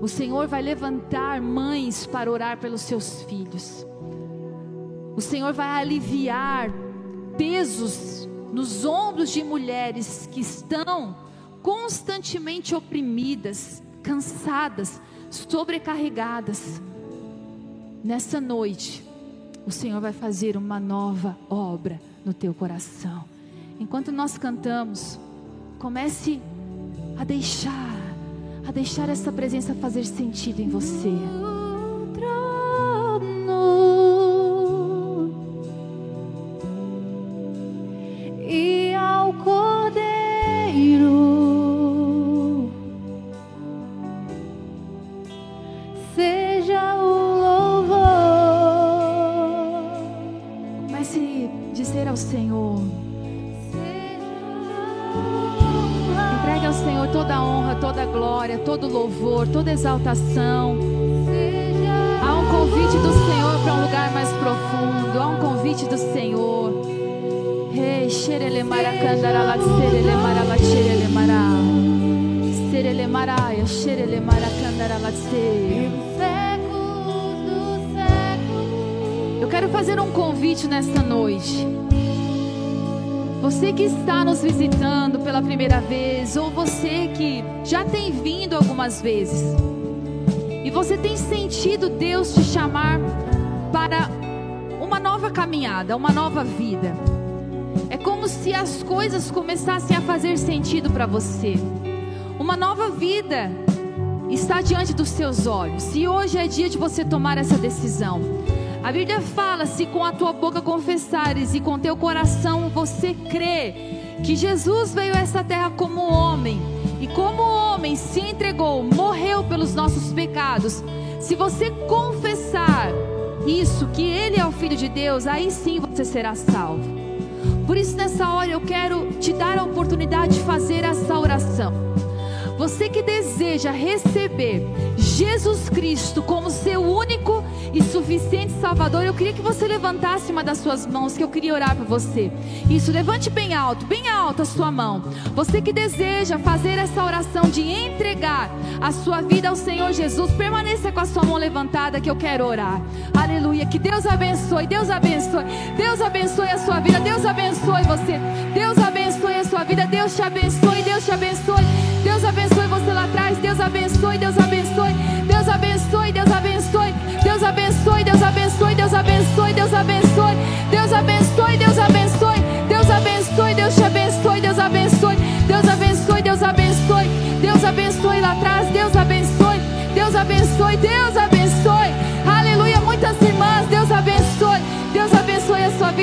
O Senhor vai levantar mães para orar pelos seus filhos. O Senhor vai aliviar pesos nos ombros de mulheres que estão constantemente oprimidas, cansadas, sobrecarregadas. Nessa noite, o Senhor vai fazer uma nova obra no teu coração. Enquanto nós cantamos, comece a deixar, a deixar essa presença fazer sentido em você. Convite do Senhor. Eu quero fazer um convite nesta noite. Você que está nos visitando pela primeira vez, ou você que já tem vindo algumas vezes, e você tem sentido Deus te chamar para caminhada, uma nova vida. É como se as coisas começassem a fazer sentido para você. Uma nova vida está diante dos seus olhos. E hoje é dia de você tomar essa decisão. A Bíblia fala: se com a tua boca confessares e com teu coração você crê que Jesus veio a essa terra como homem e como homem se entregou, morreu pelos nossos pecados. Se você confessar isso, que Ele é o Filho de Deus, aí sim você será salvo. Por isso, nessa hora, eu quero te dar a oportunidade de fazer essa oração. Você que deseja receber Jesus Cristo como seu único e suficiente Salvador, eu queria que você levantasse uma das suas mãos, que eu queria orar por você. Isso, levante bem alto, bem alto a sua mão. Você que deseja fazer essa oração de entregar a sua vida ao Senhor Jesus, permaneça com a sua mão levantada que eu quero orar. Aleluia. Que Deus abençoe, Deus abençoe, Deus abençoe a sua vida, Deus abençoe você, Deus abençoe a sua vida, Deus te abençoe, Deus te abençoe. Deus abençoe você lá atrás. Deus abençoe, Deus abençoe. Deus abençoe, Deus abençoe. Deus abençoe, Deus abençoe, Deus abençoe, Deus abençoe. Deus abençoe, Deus abençoe. Deus abençoe, Deus te abençoe, Deus abençoe. Deus abençoe, Deus abençoe. Deus abençoe lá atrás. Deus abençoe. Deus abençoe, Deus abençoe.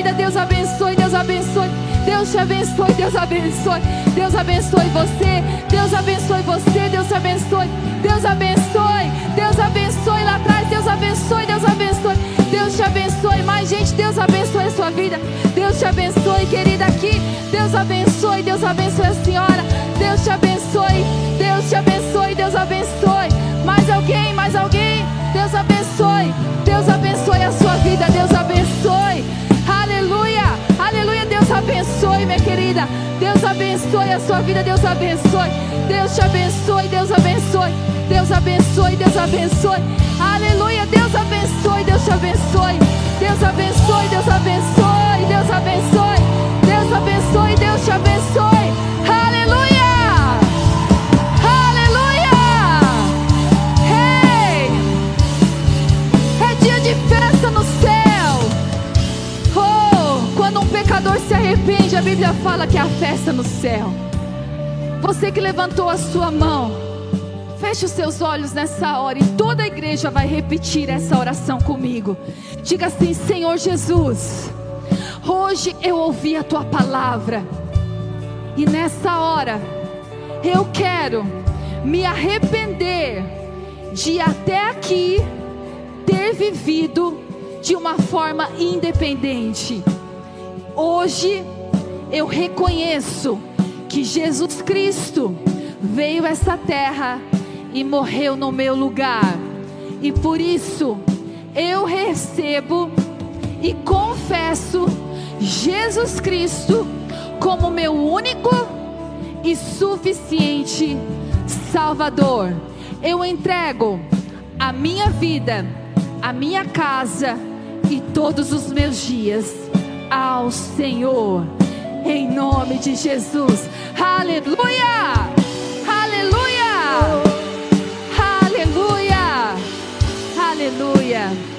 Vida, Deus abençoe, Deus abençoe, Deus te abençoe, Deus abençoe, Deus abençoe você, Deus Deus abençoe a sua vida, Deus abençoe, Deus te abençoe, Deus abençoe, Deus abençoe, Deus abençoe, aleluia, Deus abençoe, Deus te abençoe, Deus abençoe, Deus abençoe, Deus abençoe, Deus abençoe, Deus te abençoe, se arrepende, a Bíblia fala que é a festa no céu. Você que levantou a sua mão, feche os seus olhos nessa hora e toda a igreja vai repetir essa oração comigo. Diga assim: Senhor Jesus, hoje eu ouvi a tua palavra e nessa hora eu quero me arrepender de até aqui ter vivido de uma forma independente. Hoje eu reconheço que Jesus Cristo veio a essa terra e morreu no meu lugar. E por isso eu recebo e confesso Jesus Cristo como meu único e suficiente Salvador. Eu entrego a minha vida, a minha casa e todos os meus dias ao Senhor, em nome de Jesus. Aleluia! Aleluia! Aleluia! Aleluia!